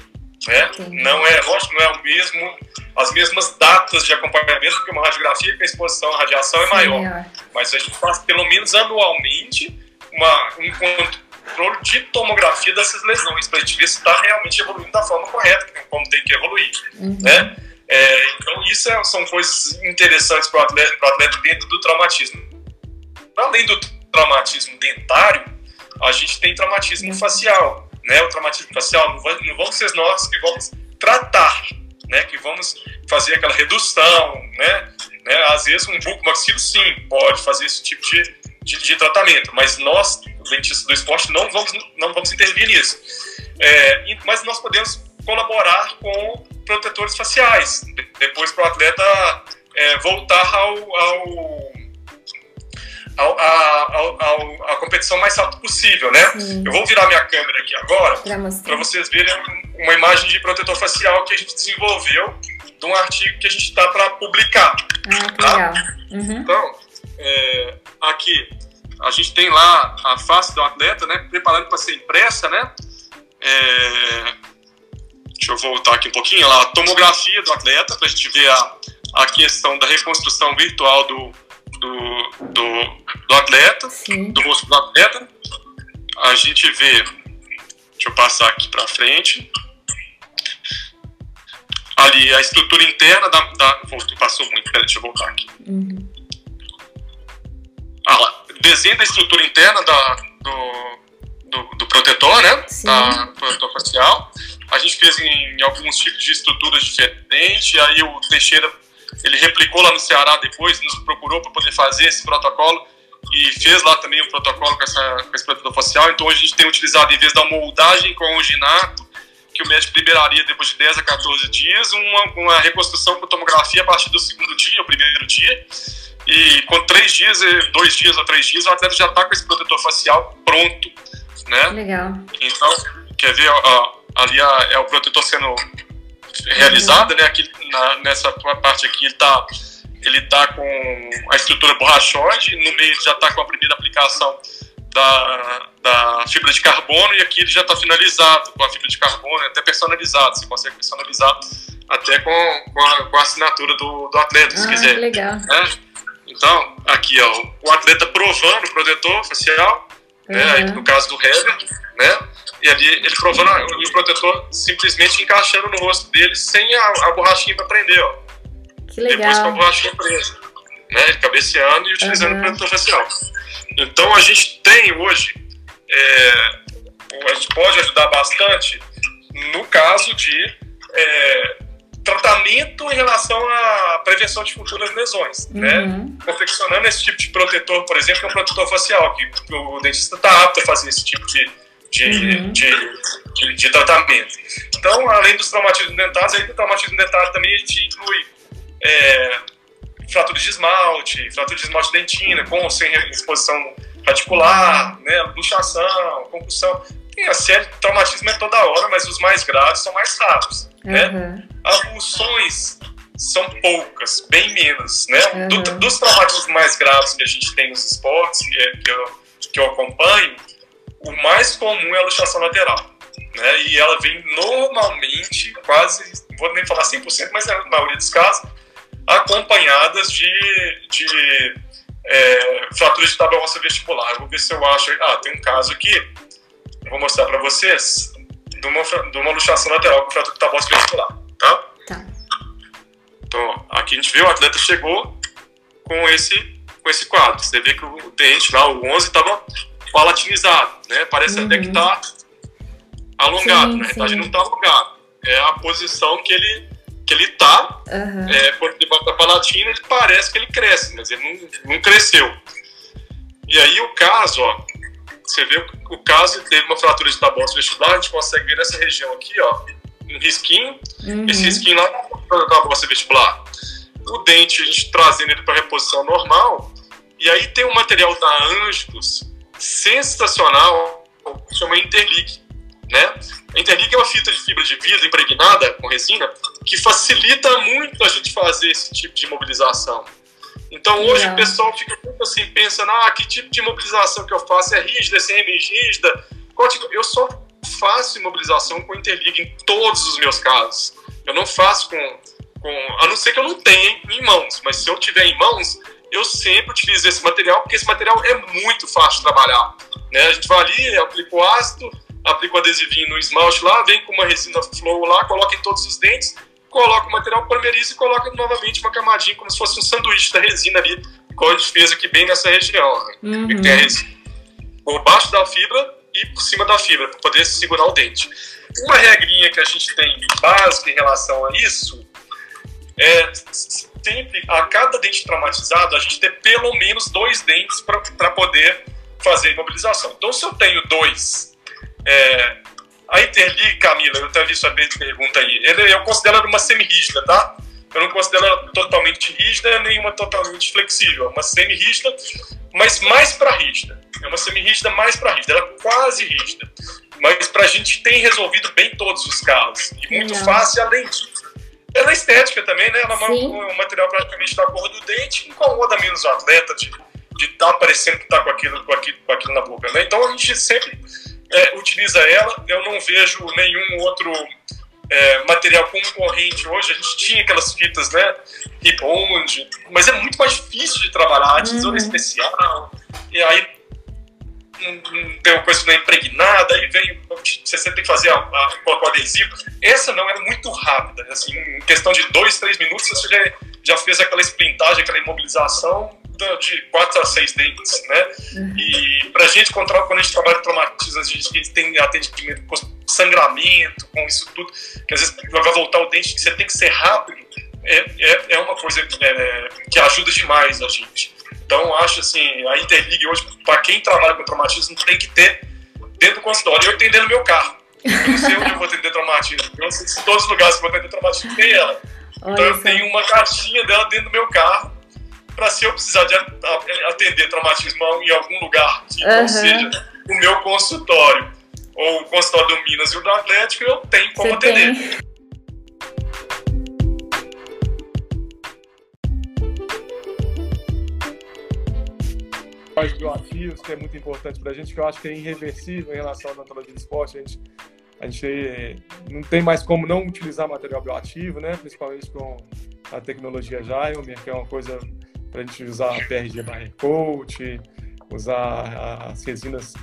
Né? Não é, lógico, não é o mesmo, as mesmas datas de acompanhamento, porque uma radiografia com a exposição à radiação é maior. Sim, Mas a gente faz pelo menos anualmente uma, um controle de tomografia dessas lesões, para a gente ver se está realmente evoluindo da forma correta, como tem que evoluir. Uhum. Né? É, então, isso é, são coisas interessantes para o atleta, atleta dentro do traumatismo. Além do traumatismo dentário, a gente tem traumatismo facial. Né? O traumatismo facial não, vai, não vamos ser nós que vamos tratar, né? que vamos fazer aquela redução. Né? né? Às vezes, um buco maxilo, sim, pode fazer esse tipo de, de, de tratamento, mas nós, dentistas do esporte, não vamos, não vamos intervir nisso. É, mas nós podemos colaborar com protetores faciais, depois para o atleta é, voltar ao, ao ao, ao, ao, a competição mais rápido possível, né? Sim. Eu vou virar minha câmera aqui agora para vocês verem uma imagem de protetor facial que a gente desenvolveu de um artigo que a gente está para publicar. Ah, tá? Uhum. Então, é, aqui a gente tem lá a face do atleta, né? Preparando para ser impressa, né? É, deixa eu voltar aqui um pouquinho lá, a tomografia do atleta para a gente ver a, a questão da reconstrução virtual do do, do, do atleta, Sim. do rosto do atleta. A gente vê, deixa eu passar aqui para frente. Ali a estrutura interna da. da passou muito, peraí, deixa eu voltar aqui. Uhum. Ah, lá, desenho da estrutura interna da, do, do, do protetor, né? Sim. Da protetor facial. A gente fez em, em alguns tipos de estruturas diferentes. Aí o Teixeira ele replicou lá no Ceará depois, nos procurou para poder fazer esse protocolo e fez lá também um protocolo com, essa, com esse protetor facial. Então hoje a gente tem utilizado, em vez da moldagem com o ginato, que o médico liberaria depois de 10 a 14 dias, uma, uma reconstrução com tomografia a partir do segundo dia, o primeiro dia. E com três dias, dois dias ou três dias, o atleta já está com esse protetor facial pronto. Né? Legal. Então, quer ver, ó, ali é o protetor sendo realizada, né? Aqui na, nessa parte aqui ele está ele tá com a estrutura borrachoide, no meio já está com a primeira aplicação da, da fibra de carbono e aqui ele já está finalizado com a fibra de carbono, até personalizado, você consegue personalizar até com, com, a, com a assinatura do, do atleta, se ah, quiser. legal. Né? Então, aqui ó, o atleta provando o protetor facial, uhum. né? Aí, no caso do Heber, né? E ali ele provando o protetor simplesmente encaixando no rosto dele sem a, a borrachinha para prender, ó. Que legal. Depois com a borrachinha presa. Né? Ele cabeceando e utilizando uhum. o protetor facial. Então a gente tem hoje, é, a gente pode ajudar bastante no caso de é, tratamento em relação à prevenção de futuras lesões, né? uhum. né? Confeccionando esse tipo de protetor, por exemplo, que é um protetor facial, que o dentista está apto a fazer esse tipo de, de, uhum. de, de, de, tratamento. Então, além dos traumatismos dentários, aí do traumatismo dentário também a gente inclui é, fratura de esmalte, fratura de esmalte dentina, com ou sem exposição radicular, né, luxação, concussão. Tem a série traumatismo é toda hora, mas os mais graves são mais raros. Né? Uhum. Né? Avulsões são poucas, bem menos. Né? Uhum. Do, dos traumatismos mais graves que a gente tem nos esportes, que, é, que, eu, que eu acompanho, o mais comum é a luxação lateral. né? E ela vem normalmente, quase, não vou nem falar 100%, mas na maioria dos casos, acompanhadas de, de é, fraturas de tábua óssea vestibular. Eu vou ver se eu acho. Ah, tem um caso aqui, eu vou mostrar para vocês, de uma, de uma luxação lateral com fratura de tábua óssea vestibular, tá? Tá. Então, aqui a gente vê o atleta chegou com esse, com esse quadro. Você vê que o dente lá, o 11, estava palatinizado, né? Parece uhum. até que está alongado, sim, né? Sim. A gente não está alongado. É a posição que ele que ele tá, uhum. é, por debaixo da palatina, ele parece que ele cresce, mas ele não, não cresceu. E aí o caso, ó, você vê o, o caso, teve uma fratura de tabosa vestibular, a gente consegue ver nessa região aqui, ó, um risquinho, uhum. esse risquinho lá na tabosa vestibular. O dente, a gente trazendo ele para reposição normal, e aí tem um material da Angelos sensacional, que chama Interlique, né? A Interlique é uma fita de fibra de vidro impregnada com resina que facilita muito a gente fazer esse tipo de mobilização. Então hoje o pessoal fica muito assim, pensando, ah, que tipo de imobilização que eu faço? É rígida, é semi-rígida? Tipo? Eu só faço imobilização com Interliga em todos os meus casos. Eu não faço com, com. A não ser que eu não tenha em mãos, mas se eu tiver em mãos, eu sempre utilizo esse material, porque esse material é muito fácil de trabalhar. Né? A gente vai ali, aplica o ácido, aplica o adesivinho no esmalte lá, vem com uma resina flow lá, coloca em todos os dentes, coloca o material, polymeriza e coloca novamente uma camadinha, como se fosse um sanduíche da resina ali, igual a gente fez aqui bem nessa região. Né? Uhum. Tem a resina por baixo da fibra e por cima da fibra, para poder segurar o dente. Uma regrinha que a gente tem básica em relação a isso é sempre, a cada dente traumatizado, a gente ter pelo menos dois dentes para poder fazer a imobilização. Então, se eu tenho dois, é, a Interli, Camila, eu até vi sua pergunta aí, ele, eu considero ela uma semi-rígida, tá? Eu não considero ela totalmente rígida, nem uma totalmente flexível. É uma semi-rígida, mas mais para rígida. É uma semi-rígida mais para rígida. Ela é quase rígida. Mas para a gente tem resolvido bem todos os casos. E muito não. fácil, além disso. Ela é estética também, né? Ela é um material praticamente da cor do dente, incomoda menos o atleta de estar tá parecendo que está com aquilo, com, aquilo, com aquilo na boca. Né? Então a gente sempre é, utiliza ela. Eu não vejo nenhum outro é, material concorrente hoje. A gente tinha aquelas fitas, né? Ribond, mas é muito mais difícil de trabalhar. A tesoura uhum. especial, e aí tem uma coisa é impregnada, aí vem, você tem que fazer a, a, colocar o adesivo. Essa não é muito rápida, assim, em questão de dois, três minutos você já, já fez aquela esplintagem, aquela imobilização de quatro a seis dentes, né? Uhum. E pra gente quando a gente trabalha com traumatismo, a gente tem atendimento com sangramento, com isso tudo, que às vezes vai voltar o dente, que você tem que ser rápido, é, é, é uma coisa é, que ajuda demais a gente. Então, acho assim, a Interligue hoje, para quem trabalha com traumatismo, tem que ter dentro do consultório. Eu atender no meu carro. Eu não sei onde eu vou atender traumatismo. Eu não sei se todos os lugares que eu vou atender traumatismo tem ela. Então, eu tenho uma caixinha dela dentro do meu carro para se eu precisar de atender traumatismo em algum lugar que uhum. não seja o meu consultório ou o consultório do Minas e o do Atlético, eu tenho como Você atender. Tem. Bioativos, que é muito importante para a gente, que eu acho que é irreversível em relação à odontologia do esporte. A gente, a gente não tem mais como não utilizar material bioativo, né? principalmente com a tecnologia Jailmer, que é uma coisa para a gente usar a PRG Barrier Coat, usar as resinas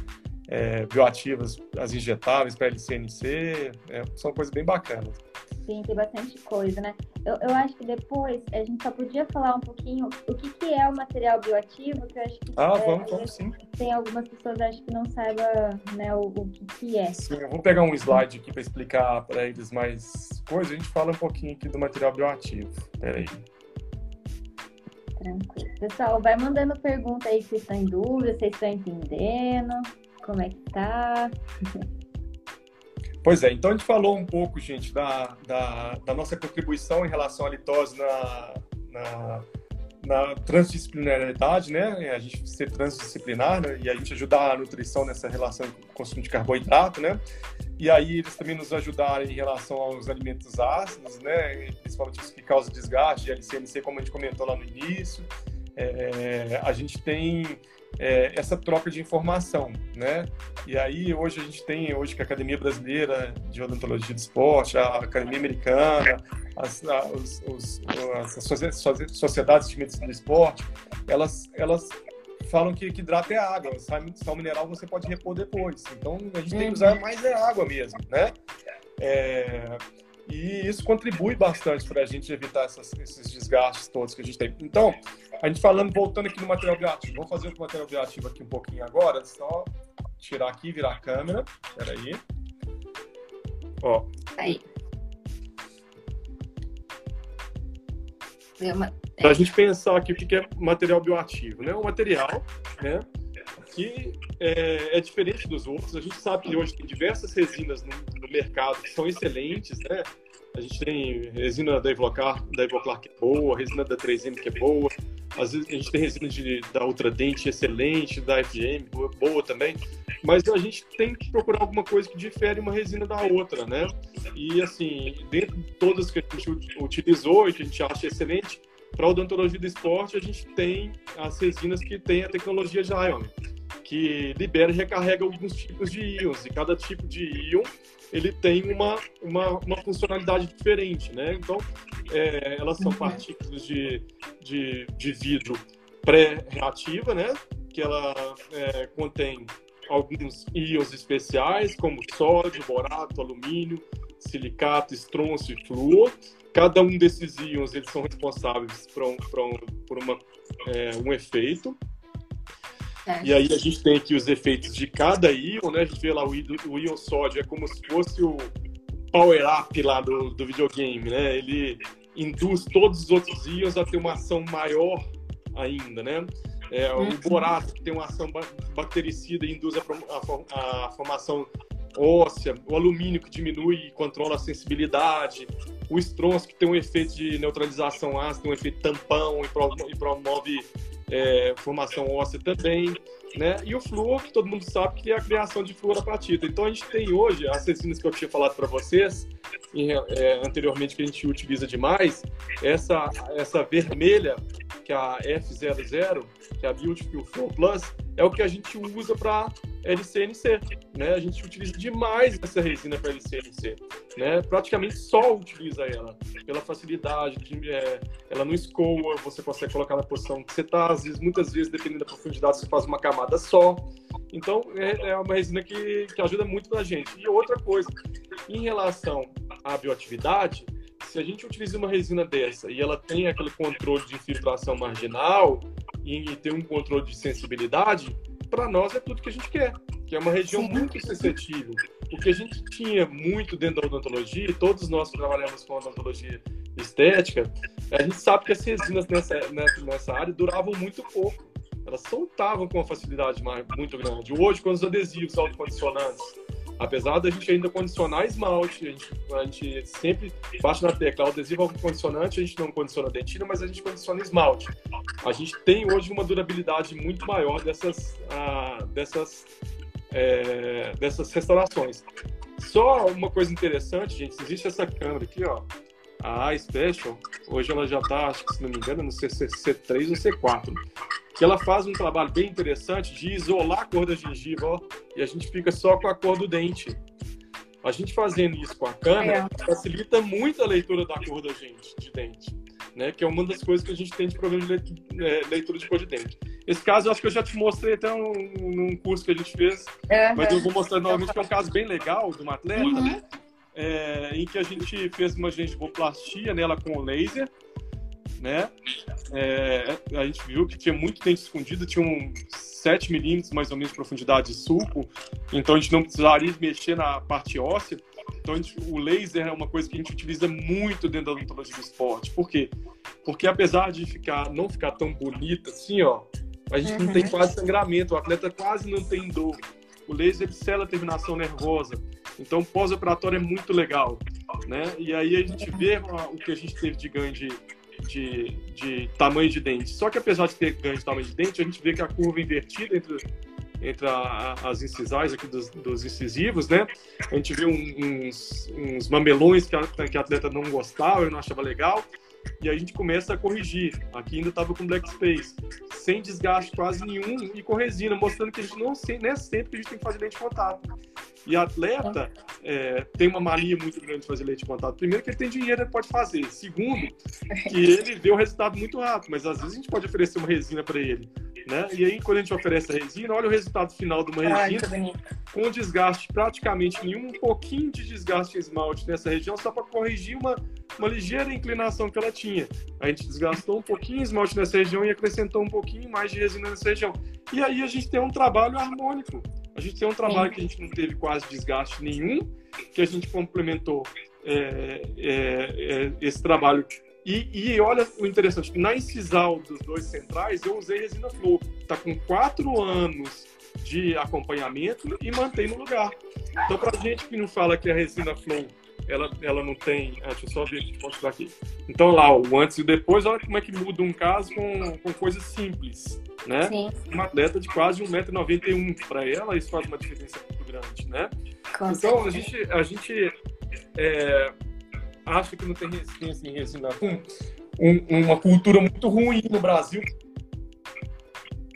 é, bioativas, as injetáveis para LCNC, é, são coisas bem bacanas. Sim, tem bastante coisa, né? Eu, eu acho que depois a gente só podia falar um pouquinho o que, que é o material bioativo, que eu acho que ah, é, vamos, vamos sim. tem algumas pessoas acho que não saibam né, o, o que, que é. Sim, eu vou pegar um slide aqui para explicar para eles mais coisas. A gente fala um pouquinho aqui do material bioativo. Peraí. Tranquilo. Pessoal, vai mandando pergunta aí se vocês estão em dúvida, se vocês estão entendendo, como é que tá. Pois é, então a gente falou um pouco, gente, da, da, da nossa contribuição em relação à litose na, na, na transdisciplinariedade, né? A gente ser transdisciplinar né? e a gente ajudar a nutrição nessa relação com o consumo de carboidrato, né? E aí eles também nos ajudaram em relação aos alimentos ácidos, né? Principalmente os que causam desgaste, LCMC, como a gente comentou lá no início. É, a gente tem é, essa troca de informação, né? E aí hoje a gente tem hoje que a Academia Brasileira de Odontologia do Esporte, a Academia Americana, as, os, os, as sociedades de medicina do esporte, elas, elas falam que, que hidrata é água, sal mineral você pode repor depois. Então a gente tem que usar mais é água mesmo, né? É, e isso contribui bastante para a gente evitar essas, esses desgastes todos que a gente tem. Então, a gente falando, voltando aqui no material bioativo, vamos fazer o material bioativo aqui um pouquinho agora, só tirar aqui e virar a câmera. Espera aí. Ó. Aí. Para a gente pensar aqui o que é material bioativo, né? Um material, né? Que é, é, diferente dos outros. A gente sabe que hoje tem diversas resinas no, no mercado que são excelentes, né? A gente tem resina da Ivoclar, da Ivoclar que é boa, resina da 3M que é boa. Às vezes a gente tem resina de, da Ultradente excelente, da FGM boa, boa também. Mas a gente tem que procurar alguma coisa que difere uma resina da outra, né? E assim, dentro de todas que a gente utilizou e que a gente acha excelente, para odontologia do esporte, a gente tem as resinas que têm a tecnologia Gion, que libera e recarrega alguns tipos de íons, e cada tipo de íon ele tem uma, uma, uma funcionalidade diferente, né? Então, é, elas são uhum. partículas de, de, de vidro pré-reativa, né? Que ela é, contém alguns íons especiais, como sódio, borato, alumínio, silicato, estronço e flúor. Cada um desses íons eles são responsáveis por, um, por, um, por uma, é, um efeito. É. E aí a gente tem aqui os efeitos de cada íon, né? A gente vê lá o, íon, o íon sódio, é como se fosse o power-up lá do, do videogame, né? Ele induz todos os outros íons a ter uma ação maior ainda, né? É, o uhum. borato, que tem uma ação bactericida e induz a, a, a formação óssea, o alumínio que diminui e controla a sensibilidade, o estronço que tem um efeito de neutralização ácida, um efeito tampão e promove é, formação óssea também, né? E o flúor, que todo mundo sabe que é a criação de fluorapatita. Então a gente tem hoje, as resinas que eu tinha falado para vocês em, é, anteriormente, que a gente utiliza demais, essa, essa vermelha, que é a F00, que é a Beautiful Flow Plus, é o que a gente usa para LCNC, né? A gente utiliza demais essa resina para LCNC, né? Praticamente só utiliza ela pela facilidade, de, é, ela não escoa, você consegue colocar na posição que você está, às vezes, muitas vezes, dependendo da profundidade, você faz uma camada só. Então, é, é uma resina que, que ajuda muito para a gente. E outra coisa, em relação à bioatividade, se a gente utiliza uma resina dessa e ela tem aquele controle de infiltração marginal e tem um controle de sensibilidade, para nós é tudo que a gente quer, que é uma região Sim. muito suscetível. O que a gente tinha muito dentro da odontologia, todos nós que trabalhamos com odontologia estética, a gente sabe que as resinas nessa, nessa área duravam muito pouco. Elas soltavam com uma facilidade muito grande. Hoje, com os adesivos autocondicionantes, apesar da gente ainda condicionar esmalte, a gente, a gente sempre bate na tecla, o adesivo condicionante, a gente não condiciona dentina, mas a gente condiciona esmalte. A gente tem hoje uma durabilidade muito maior dessas, ah, dessas, é, dessas restaurações. Só uma coisa interessante, gente, existe essa câmera aqui, ó, a iSpecial, hoje ela já está, acho que se não me engano, no C3 ou C4 que ela faz um trabalho bem interessante de isolar a cor da gengiva, ó, e a gente fica só com a cor do dente. A gente fazendo isso com a câmera é. facilita muito a leitura da cor da gente, de dente, né? Que é uma das coisas que a gente tem de problema de é, leitura de cor de dente. Esse caso, eu acho que eu já te mostrei até um, num curso que a gente fez, é, mas eu vou mostrar novamente que é um caso bem legal de uma atleta, uhum. né? É, em que a gente fez uma gengivoplastia nela com laser, né? É, a gente viu que tinha muito dente escondido, tinha um 7 milímetros mais ou menos de profundidade de sulco, então a gente não precisaria mexer na parte óssea. Então gente, o laser é uma coisa que a gente utiliza muito dentro da odontologia do esporte. Por quê? Porque apesar de ficar, não ficar tão bonita assim, ó, a gente uhum. não tem uhum. quase sangramento, o atleta quase não tem dor. O laser sela a terminação nervosa. Então, pós-operatório é muito legal, né? E aí a gente vê o que a gente teve de ganho de de, de tamanho de dente. Só que apesar de ter ganho de tamanho de dente, a gente vê que a curva invertida entre, entre a, as incisais aqui dos, dos, incisivos, né? A gente vê uns, uns, mamelões que a, que a atleta não gostava, não achava legal. E a gente começa a corrigir. Aqui ainda estava com black space, sem desgaste quase nenhum e com resina, mostrando que a gente não, não é sempre a gente tem que fazer lente de contato. E atleta é, tem uma mania muito grande de fazer leite de contato. Primeiro, que ele tem dinheiro, ele pode fazer. Segundo, que ele vê o resultado muito rápido, mas às vezes a gente pode oferecer uma resina para ele. Né? E aí, quando a gente oferece a resina, olha o resultado final de uma resina com desgaste praticamente nenhum, um pouquinho de desgaste em esmalte nessa região, só para corrigir uma, uma ligeira inclinação que ela tinha. A gente desgastou um pouquinho de esmalte nessa região e acrescentou um pouquinho mais de resina nessa região. E aí a gente tem um trabalho harmônico. A gente tem um trabalho Sim. que a gente não teve quase desgaste nenhum, que a gente complementou é, é, é, esse trabalho. E, e, olha o interessante, na incisal dos dois centrais eu usei resina flow. Está com quatro anos de acompanhamento e mantém no lugar. Então, para gente que não fala que a resina flow ela, ela não tem. Ah, deixa eu só ver aqui, mostrar aqui. Então, lá, o antes e o depois, olha como é que muda um caso com, com coisas simples, né? Sim. Uma atleta de quase 1,91m. Para ela, isso faz uma diferença muito grande, né? Com então, a gente, a gente é, acha que não tem resistência em resina com um, uma cultura muito ruim no Brasil.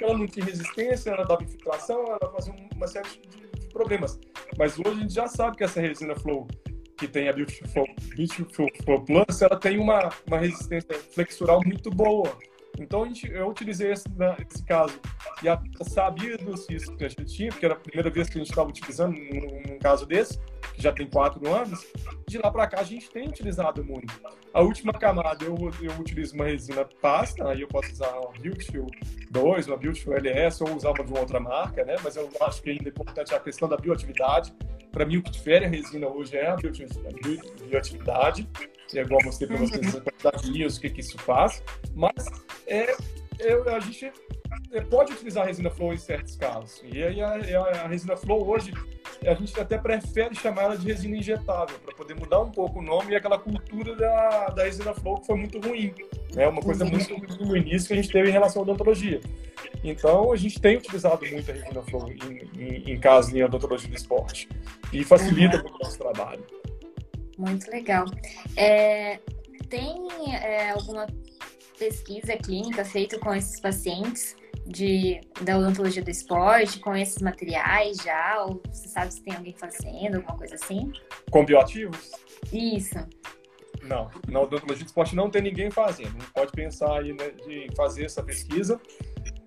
Ela não tinha resistência, ela dava infiltração, ela fazia uma série de problemas. Mas hoje a gente já sabe que essa resina flow que tem a Beautiful, Beautiful Plus, ela tem uma, uma resistência flexural muito boa. Então a gente, eu utilizei esse, né, esse caso e a, sabia dos riscos que a gente tinha, porque era a primeira vez que a gente estava utilizando num, num, caso desse, já tem quatro anos. De lá para cá a gente tem utilizado muito. A última camada eu, eu utilizo uma resina pasta, aí eu posso usar uma Beautiful 2, uma Beautiful LS ou usar uma de uma outra marca, né? Mas eu acho que ainda é importante a questão da bioatividade para mim, o que difere a resina hoje é a bioatividade. É igual mostrei para vocês a quantidade de o que, que isso faz. Mas é, é, a gente é, pode utilizar a resina flow em certos casos. E aí a, a, a, resina flow hoje, a gente até prefere chamar ela de resina injetável, para poder mudar um pouco o nome e aquela cultura da, da resina flow que foi muito ruim. É uma coisa muito ruim no início que a gente teve em relação à odontologia. Então, a gente tem utilizado muito a resina flow em, em, em casos de odontologia do esporte. E facilita uhum. o nosso trabalho. Muito legal. É, tem é, alguma pesquisa clínica feita com esses pacientes de, da odontologia do esporte, com esses materiais já? Ou você sabe se tem alguém fazendo, alguma coisa assim? Com bioativos? Isso. Não, na odontologia do esporte não tem ninguém fazendo. Não pode pensar aí né, de fazer essa pesquisa.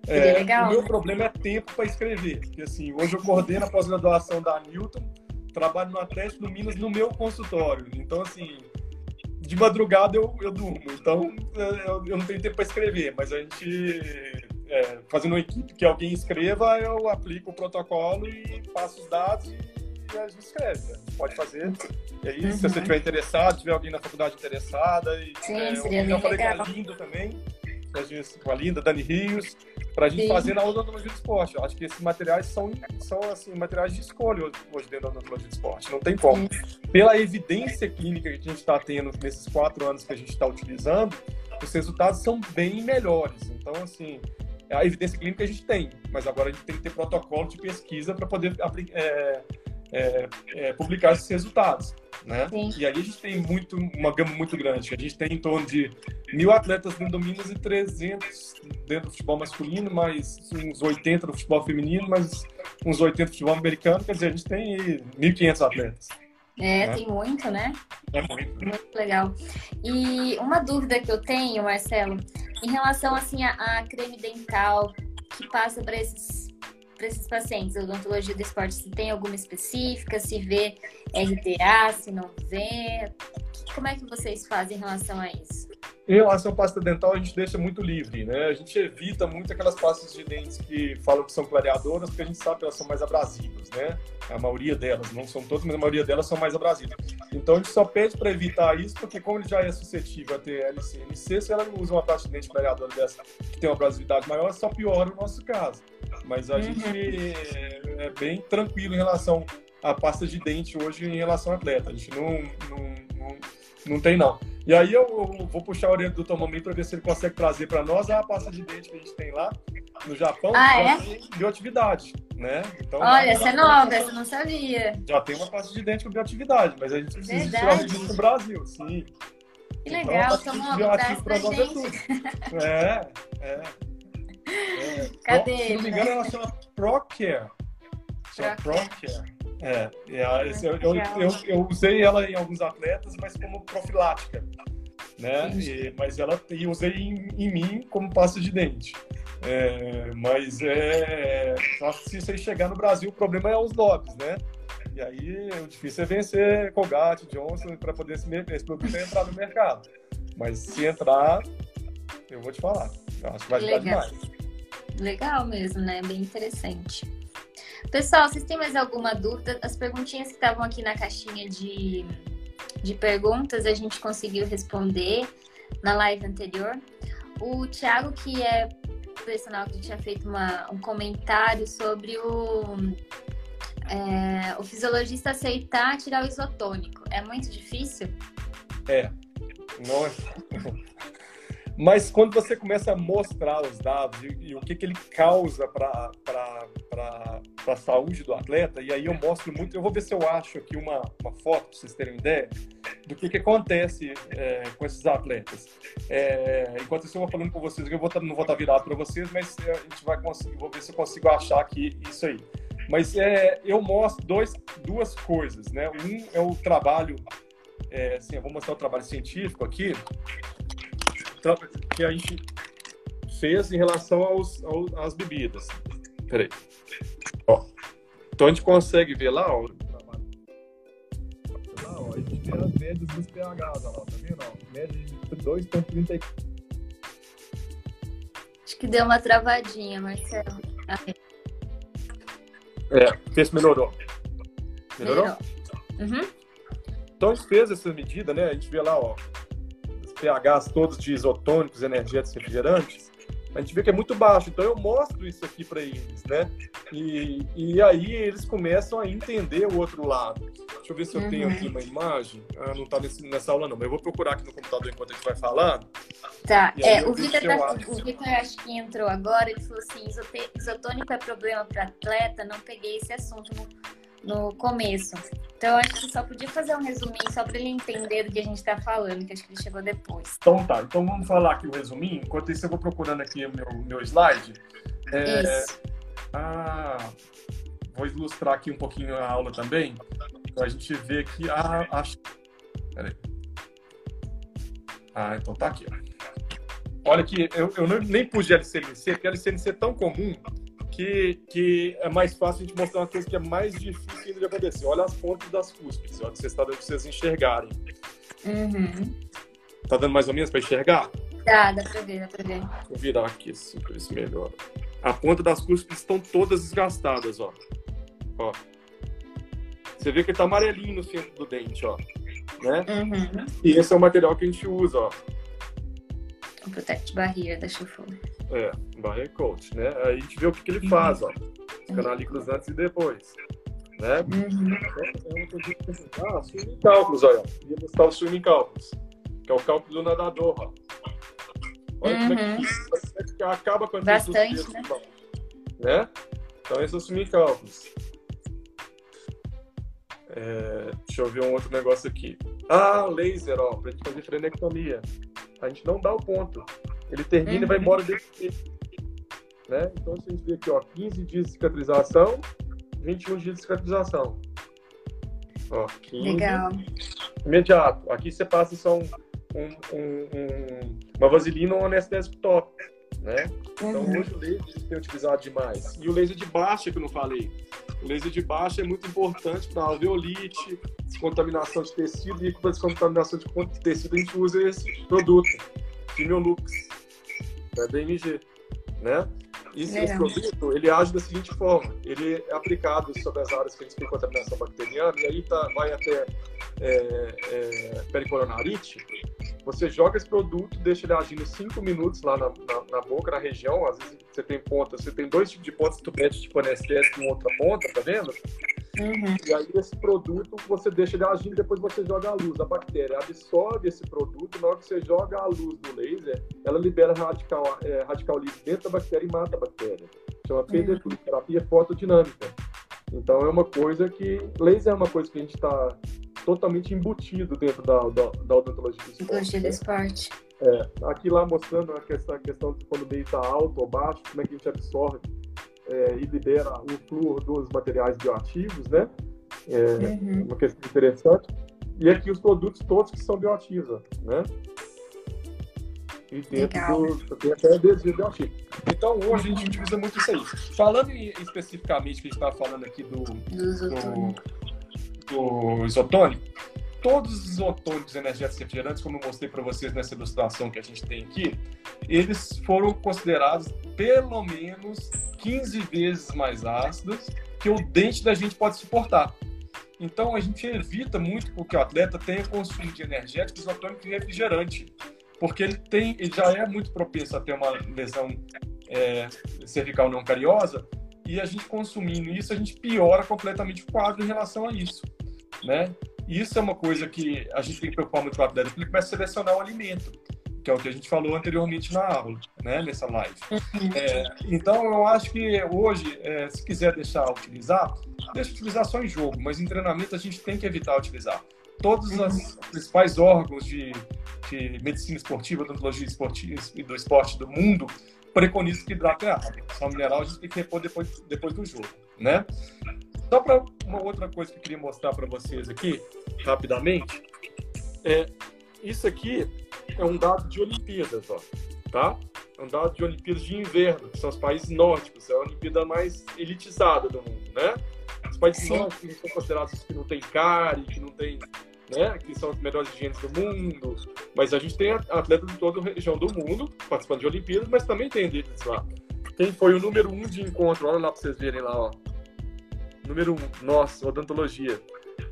É, legal. O meu problema é tempo para escrever. Porque assim, hoje eu coordeno a pós-graduação da Newton, trabalho no Atlético do Minas no meu consultório. Então, assim, de madrugada eu, eu durmo. Então, é, eu, eu não tenho tempo para escrever, mas a gente, é, fazendo uma equipe que alguém escreva, eu aplico o protocolo e passo os dados e a gente escreve. Gente pode fazer. E aí, uhum. se você estiver interessado, tiver alguém na faculdade interessada. E, Sim, é, seria eu, eu falei legal. com a Linda também, com a Linda, Dani Rios, para a gente Sim. fazer na odontologia de esporte. Eu acho que esses materiais são, são assim, materiais de escolha hoje dentro da odontologia de esporte. Não tem como. Pela evidência clínica que a gente está tendo nesses quatro anos que a gente está utilizando, os resultados são bem melhores. Então, assim, a evidência clínica a gente tem, mas agora a gente tem que ter protocolo de pesquisa para poder é, é, é, publicar esses resultados. Né? E aí a gente tem muito, uma gama muito grande. A gente tem em torno de mil atletas dentro do Minas e 300 dentro do futebol masculino, mais uns 80 no futebol feminino, mais uns 80 no futebol americano. Quer dizer, a gente tem 1.500 atletas. É, né? tem muito, né? É muito. Muito legal. E uma dúvida que eu tenho, Marcelo, em relação assim a creme dental que passa para esses para esses pacientes, a odontologia do esporte, se tem alguma específica, se vê RDA, se não vê? Como é que vocês fazem em relação a isso? Em relação à pasta dental, a gente deixa muito livre, né? A gente evita muito aquelas pastas de dentes que falam que são clareadoras, porque a gente sabe que elas são mais abrasivas, né? A maioria delas, não são todas, mas a maioria delas são mais abrasivas. Então a gente só pede para evitar isso, porque como ele já é suscetível a ter LCNC, se ela não usa uma pasta de dente clareadora dessa que tem uma abrasividade maior, só piora o nosso caso. Mas a uhum. gente é bem tranquilo em relação à pasta de dente hoje em relação ao atleta. A gente não, não, não, não tem, não. E aí eu, eu vou puxar a orelha do Tomami para ver se ele consegue trazer para nós a pasta de dente que a gente tem lá no Japão, ah, é? bioatividade, né? Então, Olha, essa é nova, essa eu não sabia. Já tem uma pasta de dente com bioatividade, mas a gente precisa tirar isso no Brasil, sim. Que então, legal, tomou bioativo para nós é tudo. É, é. é. Cadê? Então, se não me engano, ela chama ProCare. Chama ProCare. É, é eu, eu, eu, eu, usei ela em alguns atletas, mas como profilática, né? E, mas ela e usei em, em, mim como pasta de dente. É, mas é, acho que se você chegar no Brasil, o problema é os lobbies, né? E aí o difícil é vencer Colgate, Johnson para poder esse, esse produto entrar no mercado. Mas se entrar, eu vou te falar. Eu acho que vai ajudar demais. Legal mesmo, né? Bem interessante. Pessoal, vocês têm mais alguma dúvida? As perguntinhas que estavam aqui na caixinha de, de perguntas a gente conseguiu responder na live anterior. O Thiago, que é personal que tinha feito uma, um comentário sobre o, é, o fisiologista aceitar tirar o isotônico. É muito difícil? É. Nossa. Mas quando você começa a mostrar os dados e, e o que, que ele causa para a saúde do atleta, e aí eu mostro muito, eu vou ver se eu acho aqui uma, uma foto, para vocês terem ideia, do que, que acontece é, com esses atletas. É, enquanto eu vou falando com vocês, eu vou, tá, não vou estar tá virado para vocês, mas é, a gente vai conseguir, vou ver se eu consigo achar aqui isso aí. Mas é, eu mostro dois, duas coisas, né? Um é o trabalho, é, assim, eu vou mostrar o trabalho científico aqui, que a gente fez em relação aos, aos, às bebidas. Peraí. Ó. Então a gente consegue ver lá, ó. Lá, ó, a gente tem as médias dos pHs, ó, tá vendo? Ó, média de 2,34. Acho que deu uma travadinha, Marcelo. Aí. É, fez melhorou. Melhorou? Melhorou. Uhum. Então a gente fez essa medida, né? A gente vê lá, ó, pHs todos de isotônicos, energéticos, refrigerantes, a gente vê que é muito baixo. Então eu mostro isso aqui para eles, né? E, e aí eles começam a entender o outro lado. Deixa eu ver se eu uhum. tenho aqui uma imagem. Ah, não está nessa aula não, mas eu vou procurar aqui no computador enquanto a gente vai falar. Tá, é, o Vitor, tá, o Vitor acho que entrou agora, ele falou assim, isotônico é problema para atleta, não peguei esse assunto no no começo. Então, acho que só podia fazer um resuminho só para ele entender do que a gente está falando, que acho que ele chegou depois. Então tá, então vamos falar aqui o resuminho. Enquanto isso, eu vou procurando aqui o meu, meu slide. É... Isso. Ah, vou ilustrar aqui um pouquinho a aula também, para a gente ver que a. Acho... Peraí. Ah, então tá aqui. Olha que eu, eu nem pus de LCNC, porque a LCNC é tão comum que, que é mais fácil a gente mostrar uma coisa que é mais difícil de acontecer. Olha as pontas das cúspides, olha que vocês estão dando para vocês enxergarem. Uhum. Tá dando mais ou menos para enxergar? Tá, dá para ver, dá para ver. Vou virar aqui assim, para ver se melhora. A ponta das cúspides estão todas desgastadas, ó. Ó. Você vê que tá amarelinho no centro do dente, ó. Né? Uhum. E esse é o material que a gente usa, ó. O Protect Barrier da Chufu. É, Barrier Coat, né? Aí a gente vê o que, que ele faz, ó. Os canalículos antes e depois. Né? Uhum. Ah, swimming cálculos, olha. Ia buscar o swimming cálculos, que é o cálculo do nadador, ó. Olha uhum. como, é que, é que acaba com a Bastante, né? né? Então, esses são os swimming cálculos. É, deixa eu ver um outro negócio aqui. Ah, laser, ó, pra gente fazer frenectomia. A gente não dá o ponto. Ele termina uhum. e vai uhum. embora desse jeito. Né? Então, se a gente vê aqui, ó, 15 dias de cicatrização, 21 dias de cicatrização. Ó, 15. Legal. Imediato. Aqui você passa só um, um, um, uma vaselina ou um anestésico top. Né? Então, uhum. hoje o laser tem utilizado demais. E o laser de baixa, que eu não falei. O laser de baixa é muito importante para alveolite, descontaminação de tecido, e para descontaminação de tecido a gente usa esse produto, Quimiolux, da DMG, né? E esse produto, ele age da seguinte forma, ele é aplicado sobre as áreas que a gente tem contaminação bacteriana, e aí tá, vai até é, é, pericoronarite, você joga esse produto, deixa ele agindo 5 minutos lá na, na, na, boca, na região. Às vezes você tem ponta, você tem dois tipos de pontas, tu mete tipo anestésico com outra ponta, tá vendo? Uhum. E aí esse produto você deixa ele agindo, depois você joga a luz. A bactéria absorve esse produto, na hora que você joga a luz no laser, ela libera radical, é, radical livre dentro da bactéria e mata a bactéria. Chama PDT, terapia fotodinâmica. Então é uma coisa que. Laser é uma coisa que a gente está totalmente embutido dentro da, da, da odontologia do esporte. Odontologia do esporte. É, aqui lá mostrando a questão, a questão de quando o meio está alto ou baixo, como é que a gente absorve é, e libera o flúor dos materiais bioativos, né? É uhum. uma questão interessante. E aqui os produtos todos que são bioativos, né? E dentro Legal. do. Tem até adesivo bioativo. Então hoje a gente utiliza muito isso aí. Falando em, especificamente, que a gente estava falando aqui do, do, do isotônico, todos os isotônicos energéticos refrigerantes, como eu mostrei para vocês nessa ilustração que a gente tem aqui, eles foram considerados pelo menos 15 vezes mais ácidos que o dente da gente pode suportar. Então a gente evita muito que o atleta tenha consumo de energéticos isotônicos e refrigerante, porque ele tem, ele já é muito propenso a ter uma lesão é, cervical não cariosa e a gente consumindo isso a gente piora completamente o quadro em relação a isso, né? Isso é uma coisa que a gente tem que preocupar muito com o atleta, porque ele começa a selecionar o alimento, que é o que a gente falou anteriormente na aula, né, nessa live. É, então, eu acho que hoje, é, se quiser deixar utilizar, deixa utilizar só em jogo, mas em treinamento a gente tem que evitar utilizar. Todos os uhum. principais órgãos de, de medicina esportiva, odontologia esportiva e do esporte do mundo preconizam que hidrato é água. Sal mineral a gente tem que repor depois, depois do jogo, né? Só para uma outra coisa que eu queria mostrar para vocês aqui, rapidamente, é isso aqui é um dado de Olimpíadas, ó, tá? É um dado de Olimpíadas de inverno, que são os países nórdicos, é a Olimpíada mais elitizada do mundo, né? Os países Sim. nórdicos são considerados que não tem cárie, que não tem, né? Que são os melhores higienes do mundo, mas a gente tem atletas de toda a região do mundo participando de Olimpíadas, mas também tem deles lá. Quem foi o número um de encontro? Olha lá para vocês verem lá, ó número um, nossa, odontologia.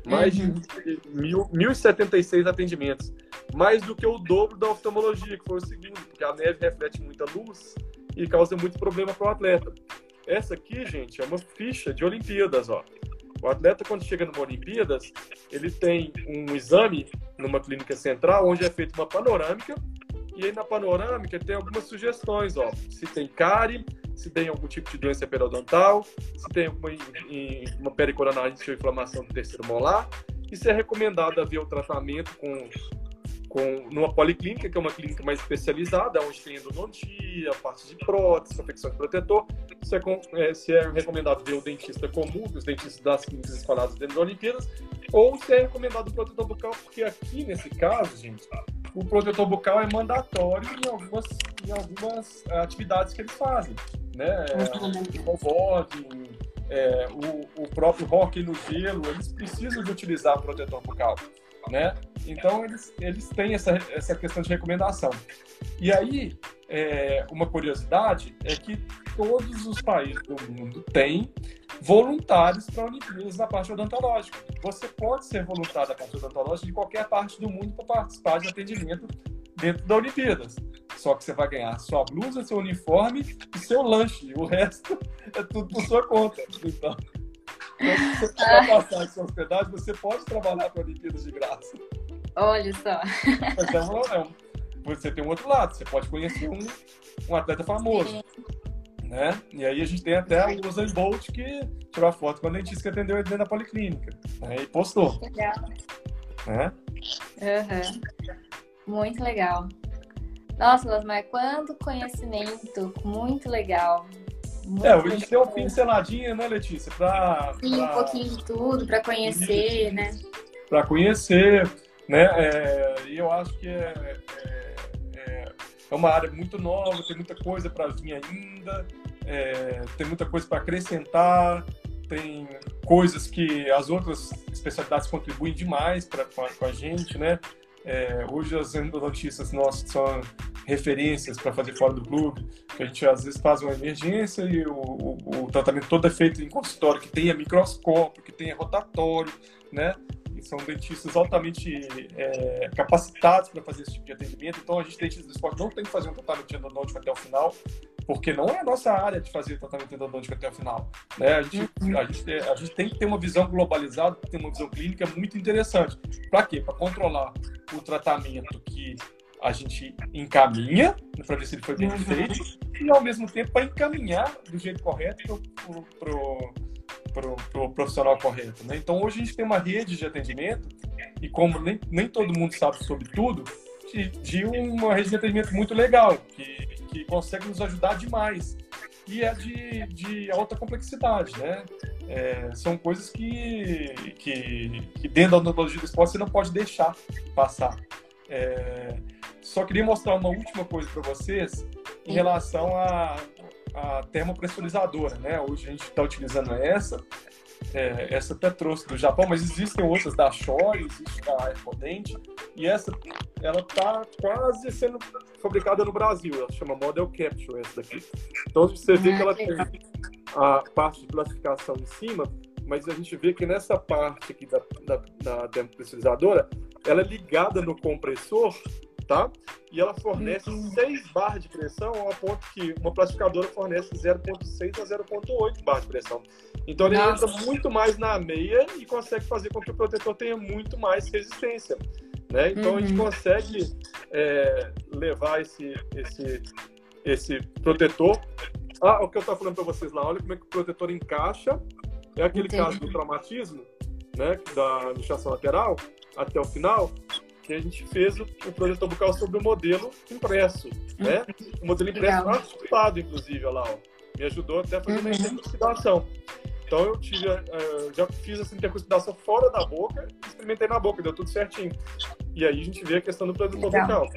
Mais uhum. de mil, 1.076 atendimentos. Mais do que o dobro da oftalmologia, que foi o segundo, porque a neve reflete muita luz e causa muito problema para o atleta. Essa aqui, gente, é uma ficha de Olimpíadas, ó. O atleta, quando chega numa Olimpíadas, ele tem um exame numa clínica central, onde é feita uma panorâmica, e aí na panorâmica tem algumas sugestões, ó. Se tem cárie, se tem algum tipo de doença periodontal, se tem uma, uma pericoronarite ou inflamação do terceiro molar, e se é recomendado haver o tratamento com, com numa policlínica, que é uma clínica mais especializada, onde tem endodontia, parte de prótese, confecção de protetor, se é, é, se é recomendado ver o dentista comum, os dentistas das clínicas espalhadas dentro das Olimpíadas, ou se é recomendado o protetor bucal, porque aqui nesse caso, gente, o protetor bucal é mandatório em algumas, em algumas atividades que eles fazem né? Snowboarding, é, o, o próprio hockey no gelo, eles precisam de utilizar protetor bucal, né? Então eles, eles têm essa, essa questão de recomendação. E aí, é, uma curiosidade é que todos os países do mundo têm voluntários para Olimpíadas na parte odontológica. Você pode ser voluntário da parte odontológica de qualquer parte do mundo para participar de atendimento dentro da Olimpíadas. Só que você vai ganhar sua blusa, seu uniforme e seu lanche. O resto é tudo por sua conta. Então, então se você quiser passar em sua hospedagem, você pode trabalhar para Olimpíadas de graça. Olha só. Então, é você tem um outro lado. Você pode conhecer um, um atleta famoso. Né? E aí a gente tem até o Usain Bolt que tirou a foto com a dentista que atendeu ele dentro da policlínica. Né? E postou. Legal. Né? Uhum. Muito legal. Nossa, Lasmar, quanto conhecimento, muito legal. Muito é, a gente deu uma pinceladinha, né, Letícia? Pra, Sim, pra... um pouquinho de tudo, para conhecer, né? Para conhecer, né? É, e eu acho que é, é, é, é, uma área muito nova, tem muita coisa para vir ainda, é, tem muita coisa para acrescentar, tem coisas que as outras especialidades contribuem demais pra, com, a, com a gente, né? É, hoje as endodontistas nossas são referências para fazer fora do clube, que a gente às vezes faz uma emergência e o, o, o tratamento todo é feito em consultório que tenha microscópio, que tenha rotatório, né? E são dentistas altamente é, capacitados para fazer esse tipo de atendimento. Então a gente dentistas do esporte não tem que fazer um tratamento endodôntico até o final, porque não é a nossa área de fazer tratamento endodôntico até o final. Né? A, gente, a, gente, a gente tem que ter uma visão globalizada, ter uma visão clínica muito interessante. Para quê? Para controlar o tratamento que a gente encaminha para ver se ele foi bem uhum. feito e ao mesmo tempo para encaminhar do jeito correto para o pro, pro, pro profissional correto. Né? Então hoje a gente tem uma rede de atendimento e como nem, nem todo mundo sabe sobre tudo, de, de uma rede de atendimento muito legal, que, que consegue nos ajudar demais. E é de, de alta complexidade, né? É, são coisas que, que, que, dentro da odontologia do esporte você não pode deixar passar. É, só queria mostrar uma última coisa para vocês em relação à, à termopressurizadora, né? Hoje a gente está utilizando essa, é, essa até trouxe do Japão, mas existem outras da Shoei, existe da Airpodent, e essa ela está quase sendo fabricada no Brasil, ela chama Model Capture essa daqui. Então você vê que ela tem a parte de classificação em cima, mas a gente vê que nessa parte aqui da, da, da termopressurizadora, ela é ligada no compressor tá? E ela fornece uhum. 6 barras de pressão, ao ponto que uma plastificadora fornece 0,6 a 0,8 barras de pressão. Então ele entra muito mais na meia e consegue fazer com que o protetor tenha muito mais resistência. Né? Então uhum. a gente uhum. consegue é, levar esse, esse, esse protetor. Ah, o que eu estava falando para vocês lá, olha como é que o protetor encaixa. É aquele Entendi. caso do traumatismo, né, da luxação lateral, até o final que a gente fez o, o projeto bucal sobre o modelo impresso, né? O modelo impresso articulado, inclusive, olha lá, ó. Me ajudou até a fazer uma uhum. intercuspidação. Então eu tive, uh, já fiz essa intercuspidação fora da boca e experimentei na boca, deu tudo certinho. E aí a gente vê a questão do produtor bucal.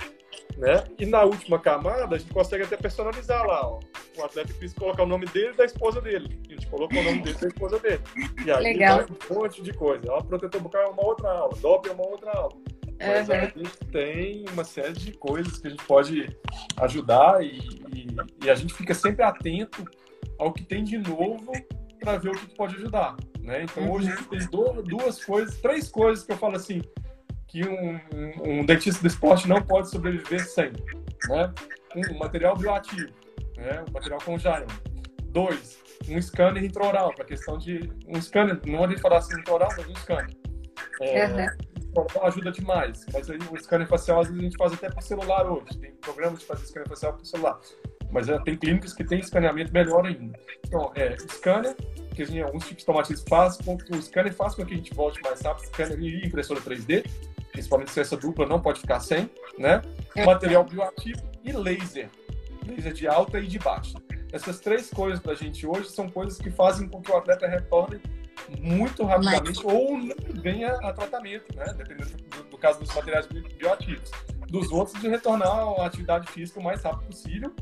Né? E na última camada, a gente consegue até personalizar lá, ó. O atleta quis colocar o nome dele e da esposa dele. A gente colocou o nome dele e da esposa dele. E aí Legal. um monte de coisa. Ó, protetor bucal é uma outra aula, DOP é uma outra aula. Mas uhum. a gente tem uma série de coisas que a gente pode ajudar e, e, e a gente fica sempre atento ao que tem de novo para ver o que pode ajudar. Né? Então hoje a gente tem duas coisas, três coisas que eu falo assim que um, um dentista do esporte não pode sobreviver sem. Né? Um, material bioativo, né? um material com Giant. Dois, um scanner intraoral, para questão de. Um scanner, não a gente falar assim intraoral, mas um scanner. É, uhum ajuda demais. Mas aí o scanner facial, às vezes, a gente faz até para celular hoje. Tem programas de fazer scanner facial para celular. Mas é, tem clínicas que têm escaneamento melhor ainda. Então, é, scanner, que alguns tipos de tomates faz com que o scanner faz com que a gente volte mais rápido, scanner e impressora 3D, principalmente se essa dupla não pode ficar sem, né? É. Material bioativo e laser. Laser de alta e de baixa. Essas três coisas para a gente hoje são coisas que fazem com que o atleta retorne muito rapidamente Mas... ou não venha a tratamento, né? Dependendo do, do, caso dos materiais bioativos. Dos outros, de retornar à atividade física o mais rápido possível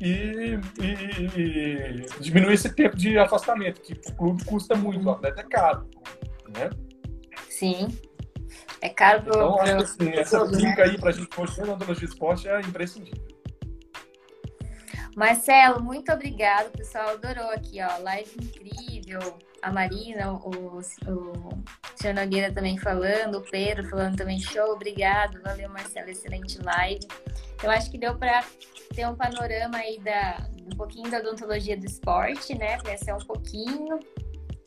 e, e, e diminuir esse tempo de afastamento, que o clube custa muito, o atleta é caro, né? Sim. É caro pro, Então, acho que assim, essa dica aí pra gente na odontologia de esporte é imprescindível. Marcelo, muito obrigado. O pessoal adorou aqui, ó. Live incrível a Marina, o, o Senhor Nogueira também falando, o Pedro falando também, show, obrigado, valeu Marcelo, excelente live. Eu acho que deu para ter um panorama aí da, um pouquinho da odontologia do esporte, né? Conhecer um pouquinho,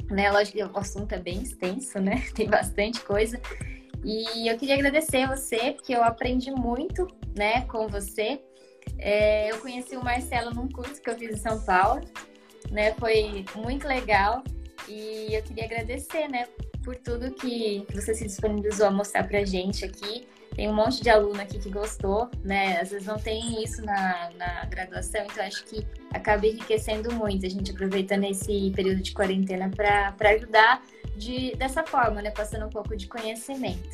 né? Lógico que o assunto é bem extenso, né? Tem bastante coisa. E eu queria agradecer você, porque eu aprendi muito, né, com você. É, eu conheci o Marcelo num curso que eu fiz em São Paulo, né? Foi muito legal. E eu queria agradecer, né, por tudo que você se disponibilizou a mostrar pra gente aqui. Tem um monte de aluno aqui que gostou, né? Às vezes não tem isso na, na graduação, então acho que acaba enriquecendo muito a gente aproveitando esse período de quarentena para ajudar de, dessa forma, né? Passando um pouco de conhecimento.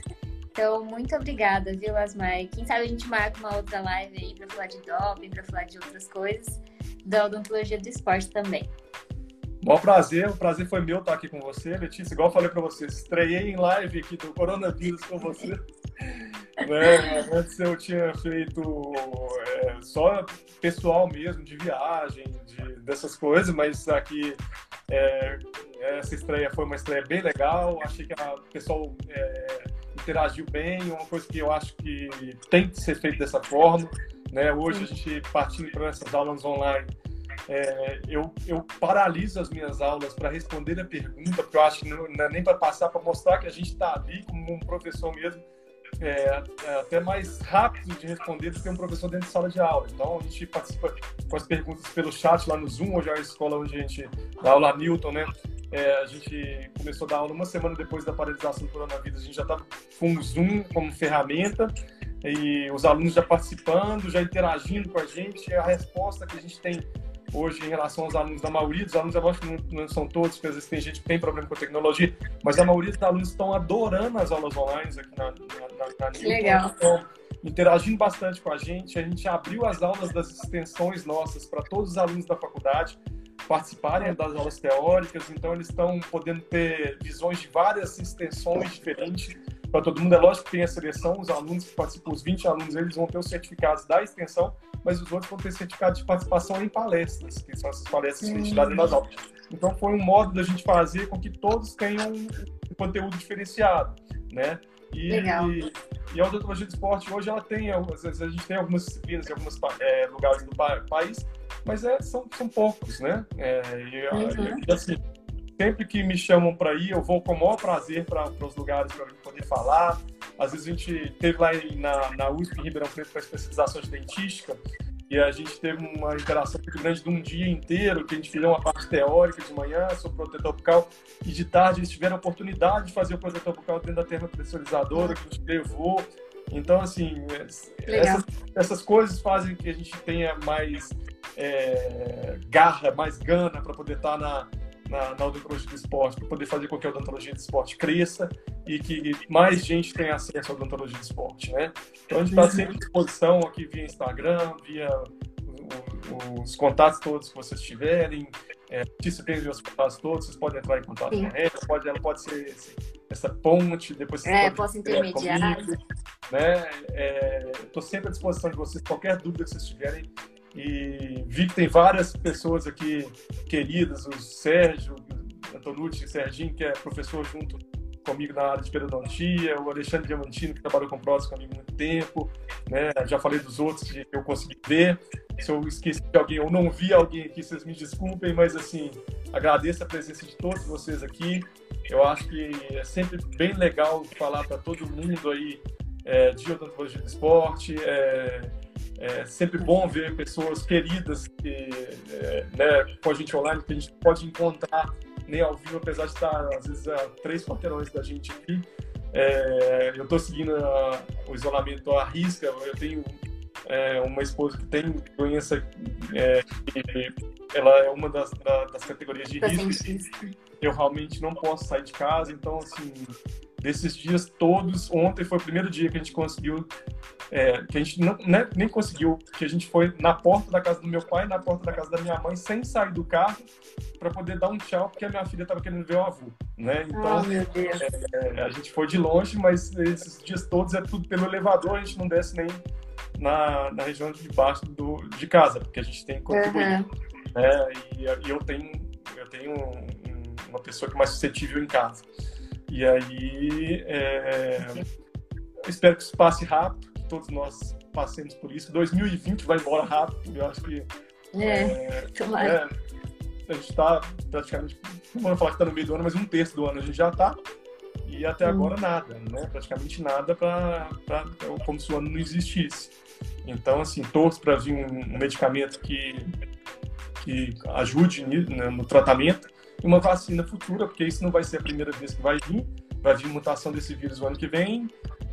Então, muito obrigada, viu, Asmar? Quem sabe a gente marca uma outra live aí para falar de doping, para falar de outras coisas, da odontologia do esporte também. Bom prazer, o prazer foi meu estar aqui com você, Letícia. Igual eu falei para você, estreiei em live aqui do coronavírus com você. né? Antes eu tinha feito é, só pessoal mesmo, de viagem, de, dessas coisas, mas aqui é, essa estreia foi uma estreia bem legal. Achei que o pessoal é, interagiu bem, uma coisa que eu acho que tem que ser feito dessa forma. Né? Hoje a gente partindo para essas aulas online é, eu, eu paraliso as minhas aulas para responder a pergunta, porque eu acho que não, não é nem para passar, para mostrar que a gente está ali como um professor mesmo, é, é, até mais rápido de responder do que um professor dentro de sala de aula. Então, a gente participa com as perguntas pelo chat lá no Zoom, hoje é a escola onde a gente dá aula Newton, né? É, a gente começou a dar aula uma semana depois da paralisação do coronavírus. A gente já estava com o Zoom como ferramenta e os alunos já participando, já interagindo com a gente. A resposta que a gente tem hoje em relação aos alunos, da maioria dos alunos, eu acho que não, são todos, porque às vezes tem gente que tem problema com tecnologia, mas a maioria dos alunos estão adorando as aulas online aqui na, na, na, na Legal. Estão interagindo bastante com a gente. A gente abriu as aulas das extensões nossas para todos os alunos da faculdade participarem das aulas teóricas, então eles estão podendo ter visões de várias extensões diferentes para todo mundo. É lógico que tem a seleção, os alunos que participam, os 20 alunos, eles vão ter os certificados da extensão, mas os outros vão ter certificado de participação em palestras, que são essas palestras que a gente dá nas aulas. Então foi um modo da gente fazer com que todos tenham um conteúdo diferenciado, né? E, Legal. E, e a odontologia de esporte hoje ela tem, às vezes a gente tem algumas disciplinas em alguns é, lugares do país, mas é, são, são poucos, né? É, e, uhum. e, assim, sempre que me chamam para ir, eu vou com o maior prazer para os lugares para poder falar. Às vezes a gente teve lá na, na USP em Ribeirão Preto para especialização de dentística e a gente teve uma interação muito grande de um dia inteiro, que a gente fez uma parte teórica de manhã sobre protetor bucal e de tarde eles tiveram a oportunidade de fazer o protetor bucal dentro da termopressurizadora que a gente levou. Então, assim, essas, essas, coisas fazem que a gente tenha mais é, garra, mais gana para poder estar tá na, na, na odontologia do esporte, para poder fazer com que a odontologia do esporte cresça e que mais gente tenha acesso à odontologia do esporte, né? Então a gente está sempre à disposição aqui via Instagram, via os contatos todos que vocês tiverem. É, se tem os contatos todos, vocês podem entrar em contato Sim. com ela, pode, ela pode ser esse, essa ponte, depois vocês é, posso intermediar. Comigo, né? Estou é, sempre à disposição de vocês, qualquer dúvida que vocês tiverem, e vi que tem várias pessoas aqui queridas, o Sérgio, Antonucci, Serginho, que é professor junto comigo na área de periodontia, o Alexandre Diamantino, que trabalhou com prótese comigo há muito tempo, né? Já falei dos outros que eu consegui ver. Se eu esqueci de alguém ou não vi alguém aqui, vocês me desculpem, mas assim, agradeço a presença de todos vocês aqui. Eu acho que é sempre bem legal falar para todo mundo aí é, de odontologia do esporte. É, é sempre bom ver pessoas queridas que, é, né, com a gente online, que a gente pode encontrar nem ao vivo, apesar de estar, às vezes, a três quarteirões da gente aqui. É, eu estou seguindo a, o isolamento à risca. Eu tenho é, uma esposa que tem doença, é, ela é uma das, da, das categorias de risco. Eu realmente não posso sair de casa, então, assim, desses dias todos, ontem foi o primeiro dia que a gente conseguiu é, que a gente não, né, nem conseguiu, que a gente foi na porta da casa do meu pai, na porta da casa da minha mãe, sem sair do carro, para poder dar um tchau, porque a minha filha estava querendo ver o avô, né? Então, oh, é, a gente foi de longe, mas esses dias todos é tudo pelo elevador, a gente não desce nem na, na região de baixo do, de casa, porque a gente tem que contribuir. Uhum. Né? E, e, eu tenho, eu tenho um, uma pessoa que é mais suscetível em casa. E aí, é, espero que isso passe rápido, todos nós passemos por isso. 2020 vai embora rápido, eu acho que. É, é, é a gente está praticamente, não vou falar que está no meio do ano, mas um terço do ano a gente já está. E até hum. agora nada, né? Praticamente nada para como se o ano não existisse. Então, assim, torço para vir um, um, medicamento que, que ajude no, no tratamento e uma vacina futura, porque isso não vai ser a primeira vez que vai vir. Vai vir mutação desse vírus no ano que vem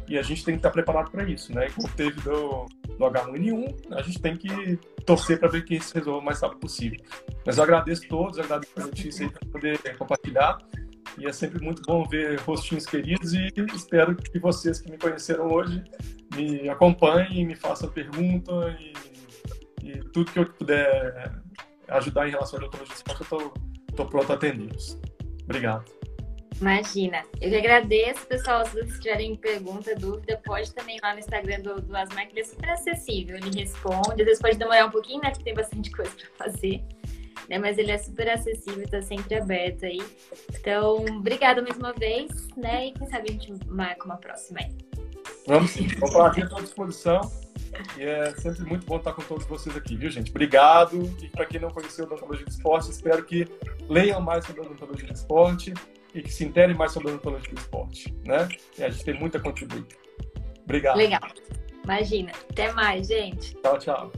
e a gente tem que estar preparado para isso, né? Como teve do, do H1N1, a gente tem que torcer para ver que isso resolva o mais rápido possível. Mas eu agradeço a todos, agradeço a notícia aí para poder compartilhar. E é sempre muito bom ver rostinhos queridos e espero que vocês que me conheceram hoje me acompanhem, me façam pergunta e, e tudo que eu puder ajudar em relação à odontologia eu estou pronto a atendê-los. Obrigado. Imagina. Eu que agradeço, pessoal. Se vocês tiverem pergunta, dúvida, pode também ir lá no Instagram do, do que ele é super acessível. Ele responde. Às vezes pode demorar um pouquinho, né? Porque tem bastante coisa para fazer. Né, mas ele é super acessível, está sempre aberto aí. Então, obrigada mais uma vez, né? E quem sabe a gente marca uma próxima aí. Vamos sim. Vamos falar aqui, à disposição. E é sempre muito bom estar com todos vocês aqui, viu, gente? Obrigado. E para quem não conheceu o Odontologia de Esporte, espero que leiam mais sobre a Odontologia de Esporte e que se interem mais sobre a odontologia do esporte, né? E a gente tem muito a contribuir. Obrigado. Legal. Imagina. Até mais, gente. Tchau, tchau.